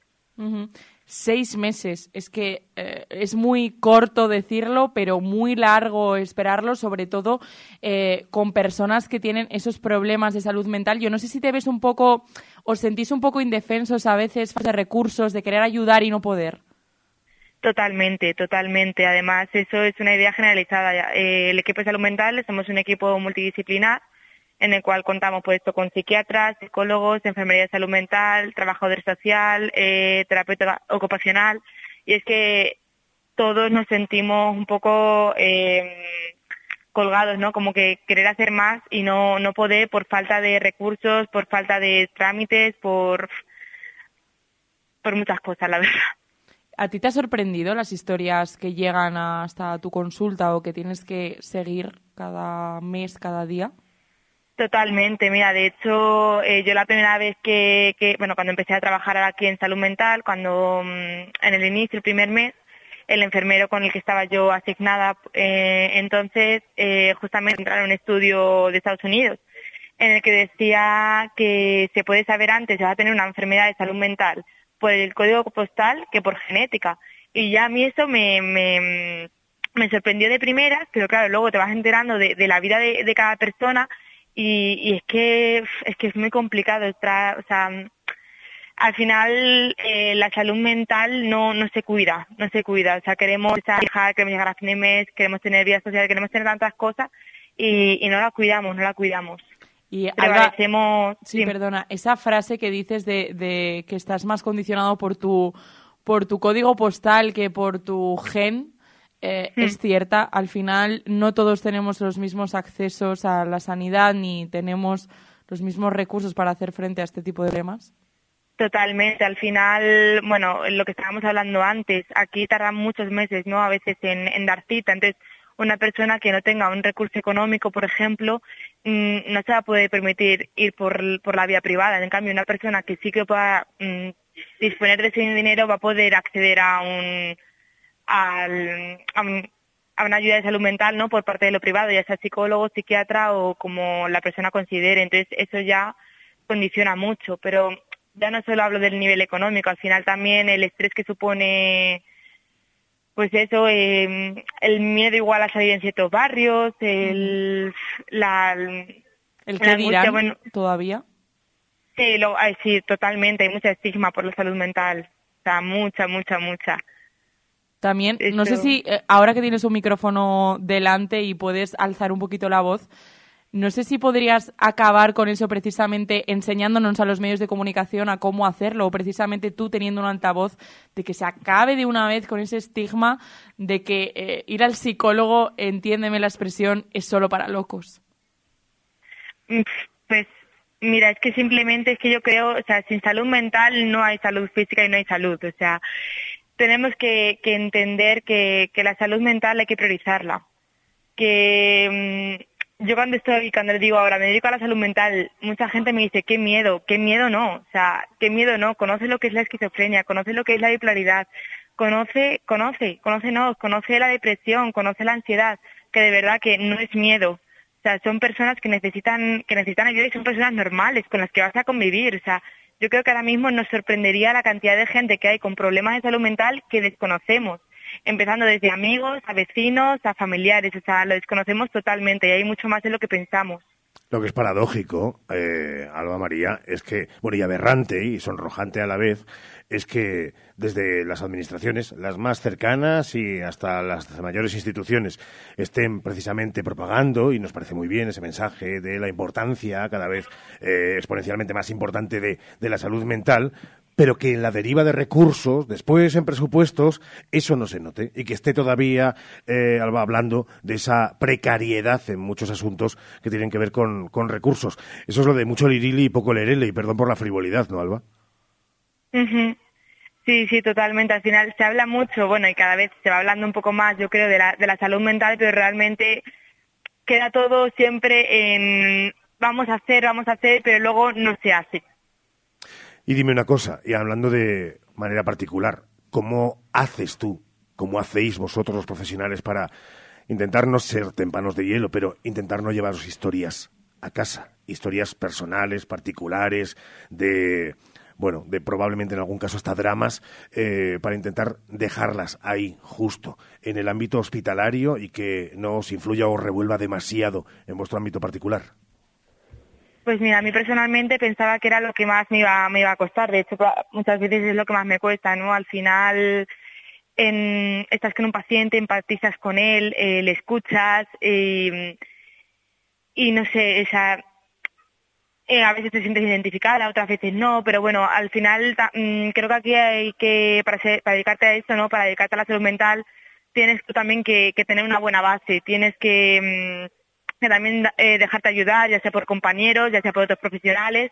seis meses. Es que eh, es muy corto decirlo, pero muy largo esperarlo, sobre todo eh, con personas que tienen esos problemas de salud mental. Yo no sé si te ves un poco, os sentís un poco indefensos a veces de recursos, de querer ayudar y no poder. Totalmente, totalmente. Además, eso es una idea generalizada. Eh, el equipo de salud mental somos un equipo multidisciplinar en el cual contamos pues con psiquiatras, psicólogos, enfermería de salud mental, trabajador social, eh, terapeuta ocupacional y es que todos nos sentimos un poco eh, colgados, ¿no? Como que querer hacer más y no, no poder por falta de recursos, por falta de trámites, por, por muchas cosas, la verdad. ¿A ti te ha sorprendido las historias que llegan hasta tu consulta o que tienes que seguir cada mes, cada día? Totalmente, mira, de hecho, eh, yo la primera vez que, bueno, cuando empecé a trabajar aquí en salud mental, cuando mm, en el inicio, el primer mes, el enfermero con el que estaba yo asignada, eh, entonces, eh, justamente entraron en un estudio de Estados Unidos, en el que decía que se puede saber antes si vas a tener una enfermedad de salud mental por el código postal que por genética. Y ya a mí eso me, me, sorprendió de primera, pero claro, luego te vas enterando de, la vida de cada persona y, es que es que es muy complicado o sea, al final eh, la salud mental no no se cuida, no se cuida, o sea, queremos hija, queremos llegar a fin de mes, queremos tener vida social, queremos tener tantas cosas y, y no la cuidamos, no la cuidamos. Y agradecemos... Sí, perdona, esa frase que dices de, de que estás más condicionado por tu por tu código postal que por tu gen, eh, es cierta. Al final no todos tenemos los mismos accesos a la sanidad ni tenemos los mismos recursos para hacer frente a este tipo de problemas. Totalmente. Al final, bueno, lo que estábamos hablando antes, aquí tardan muchos meses, ¿no? A veces en, dar cita. Entonces, una persona que no tenga un recurso económico, por ejemplo, mm, no se va a poder permitir ir por, por la vía privada. En cambio, una persona que sí que pueda mm, disponer de ese dinero va a poder acceder a un al, a, una ayuda de salud mental no por parte de lo privado, ya sea psicólogo, psiquiatra o como la persona considere. Entonces eso ya condiciona mucho, pero ya no solo hablo del nivel económico, al final también el estrés que supone pues eso, eh, el miedo igual a salir en ciertos barrios, el, la, el que dirán todavía. Sí, lo, sí, totalmente, hay mucha estigma por la salud mental, o sea, mucha, mucha, mucha. También, no sé si eh, ahora que tienes un micrófono delante y puedes alzar un poquito la voz, no sé si podrías acabar con eso precisamente enseñándonos a los medios de comunicación a cómo hacerlo, o precisamente tú teniendo un altavoz, de que se acabe de una vez con ese estigma de que eh, ir al psicólogo, entiéndeme la expresión, es solo para locos. Mm, pues mira, es que simplemente es que yo creo, o sea, sin salud mental no hay salud física y no hay salud, o sea, tenemos que, entender que, la salud mental hay que priorizarla. Que mm, yo cuando estoy, cuando digo ahora, me dedico a la salud mental, mucha gente me dice, qué miedo, qué miedo no, o sea, qué miedo no, conoce lo que es la esquizofrenia, conoce lo que es la bipolaridad, conoce, conoce, conoce no, conoce la depresión, conoce la ansiedad, que de verdad que no es miedo, sea, son personas que necesitan, que necesitan ayuda y son personas normales con las que vas a convivir. O sea, yo creo que ahora mismo nos sorprendería la cantidad de gente que hay con problemas de salud mental que desconocemos, empezando desde amigos, a vecinos, a familiares, o sea, lo desconocemos totalmente y hay mucho más de lo que pensamos. Lo que es paradójico, eh, Alba María, es que, bueno, y aberrante y sonrojante a la vez, es que desde las administraciones, las más cercanas y hasta las mayores instituciones, estén precisamente propagando, y nos parece muy bien ese mensaje de la importancia cada vez eh, exponencialmente más importante de, de la salud mental, pero que en la deriva de recursos, después en presupuestos, eso no se note y que esté todavía eh, hablando de esa precariedad en muchos asuntos que tienen que ver con, con recursos. Eso es lo de mucho lirili y poco lerele, y perdón por la frivolidad, ¿no, Alba? Sí, sí, totalmente. Al final se habla mucho, bueno, y cada vez se va hablando un poco más, yo creo, de la, de la salud mental, pero realmente queda todo siempre en vamos a hacer, vamos a hacer, pero luego no se hace. Y dime una cosa, y hablando de manera particular, ¿cómo haces tú, cómo hacéis vosotros los profesionales para intentar no ser tempanos de hielo, pero intentar no llevaros historias a casa, historias personales, particulares, de bueno, de probablemente en algún caso hasta dramas, eh, para intentar dejarlas ahí, justo, en el ámbito hospitalario y que no os influya o revuelva demasiado en vuestro ámbito particular? Pues mira, a mí personalmente pensaba que era lo que más me iba, me iba a costar. De hecho, muchas veces es lo que más me cuesta, ¿no? Al final en, estás con un paciente, empatizas con él, eh, le escuchas eh, y no sé, esa, eh, a veces te sientes identificada, otras veces no, pero bueno, al final mm, creo que aquí hay que, para, ser- para dedicarte a esto, ¿no? Para dedicarte a la salud mental, tienes tú también que, que tener una buena base, tienes que, mm, que también eh, dejarte ayudar, ya sea por compañeros, ya sea por otros profesionales,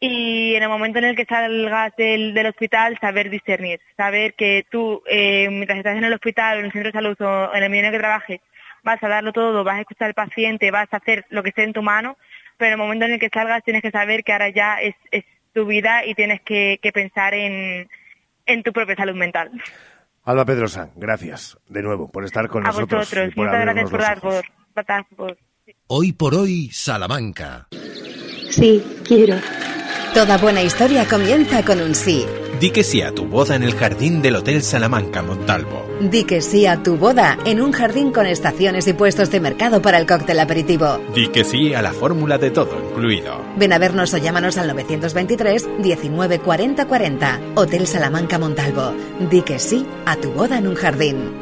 y en el momento en el que salgas del, del hospital, saber discernir, saber que tú, eh, mientras estás en el hospital en el centro de salud o en el medio en el que trabajes, vas a darlo todo, vas a escuchar al paciente, vas a hacer lo que esté en tu mano, pero en el momento en el que salgas tienes que saber que ahora ya es, es tu vida y tienes que, que pensar en, en tu propia salud mental. Alba Pedrosa, gracias de nuevo por estar con a nosotros. vosotros, y por muchas gracias por dar, por, por- Hoy por hoy, Salamanca. Sí, quiero. Toda buena historia comienza con un sí. Di que sí a tu boda en el jardín del Hotel Salamanca Montalvo. Di que sí a tu boda en un jardín con estaciones y puestos de mercado para el cóctel aperitivo. Di que sí a la fórmula de todo incluido. Ven a vernos o llámanos al 923 19 40 40. Hotel Salamanca Montalvo. Di que sí a tu boda en un jardín.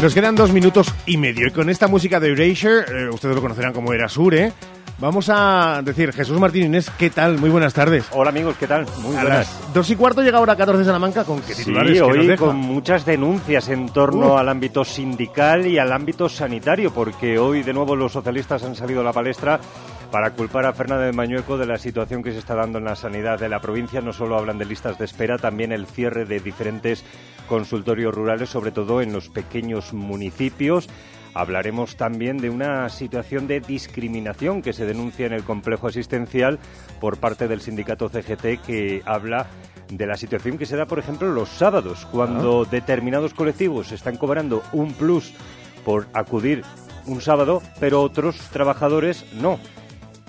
Nos quedan dos minutos y medio y con esta música de Erasure, eh, ustedes lo conocerán como Erasure, vamos a decir, Jesús Martín Inés, ¿qué tal? Muy buenas tardes. Hola amigos, ¿qué tal? Muy a buenas. las dos y cuarto llega ahora 14 de Salamanca con qué Sí, titulares que nos hoy con muchas denuncias en torno Uh. al ámbito sindical y al ámbito sanitario, porque hoy de nuevo los socialistas han salido a la palestra para culpar a Fernández Mañueco de la situación que se está dando en la sanidad de la provincia. No solo hablan de listas de espera, también el cierre de diferentes consultorios rurales, sobre todo en los pequeños municipios. Hablaremos también de una situación de discriminación que se denuncia en el complejo asistencial por parte del sindicato CGT que habla de la situación que se da, por ejemplo, los sábados, cuando determinados colectivos están cobrando un plus por acudir un sábado, pero otros trabajadores no.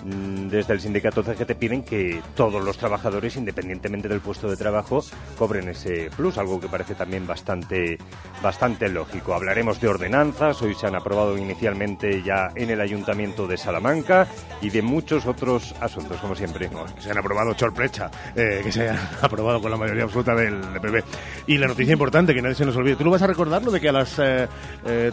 Mm, Desde el sindicato CGT piden que todos los trabajadores, independientemente del puesto de trabajo, cobren ese plus, algo que parece también bastante, bastante lógico. Hablaremos de ordenanzas, hoy se han aprobado inicialmente ya en el Ayuntamiento de Salamanca y de muchos otros asuntos, como siempre. que se han aprobado chorprecha, eh, que se han aprobado con la mayoría absoluta del PP. Y la noticia importante, que nadie se nos olvide. ¿Tú lo vas a recordar, lo de que a las eh, eh,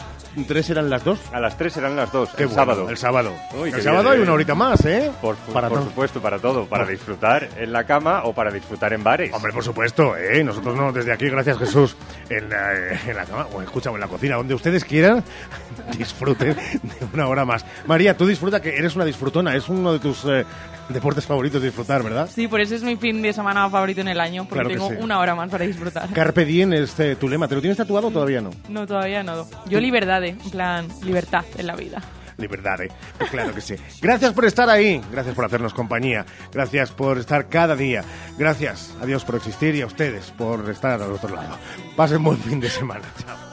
tres eran las dos? A las tres eran las dos, Qué el bueno, sábado. El sábado. Uy, el sábado hay eh. una horita más. Más, ¿eh? Por, Para por todo. supuesto, para todo. Para disfrutar en la cama o para disfrutar en bares. Hombre, por supuesto, ¿eh? Nosotros no, desde aquí, gracias Jesús, en la, en la cama, o escucha, en la cocina, donde ustedes quieran, disfruten de una hora más. María, tú disfruta, que eres una disfrutona, es uno de tus eh, deportes favoritos disfrutar, ¿verdad? Sí, por eso es mi fin de semana favorito en el año, porque Claro tengo sí. una hora más para disfrutar. Carpe diem es eh, tu lema, ¿te lo tienes tatuado o todavía no? No, todavía no. Yo libertad, en plan, libertad en la vida. Libertad, ¿eh? Pues claro que sí. Gracias por estar ahí, gracias por hacernos compañía, gracias por estar cada día, gracias a Dios por existir y a ustedes por estar al otro lado. Pasen buen fin de semana. Chao.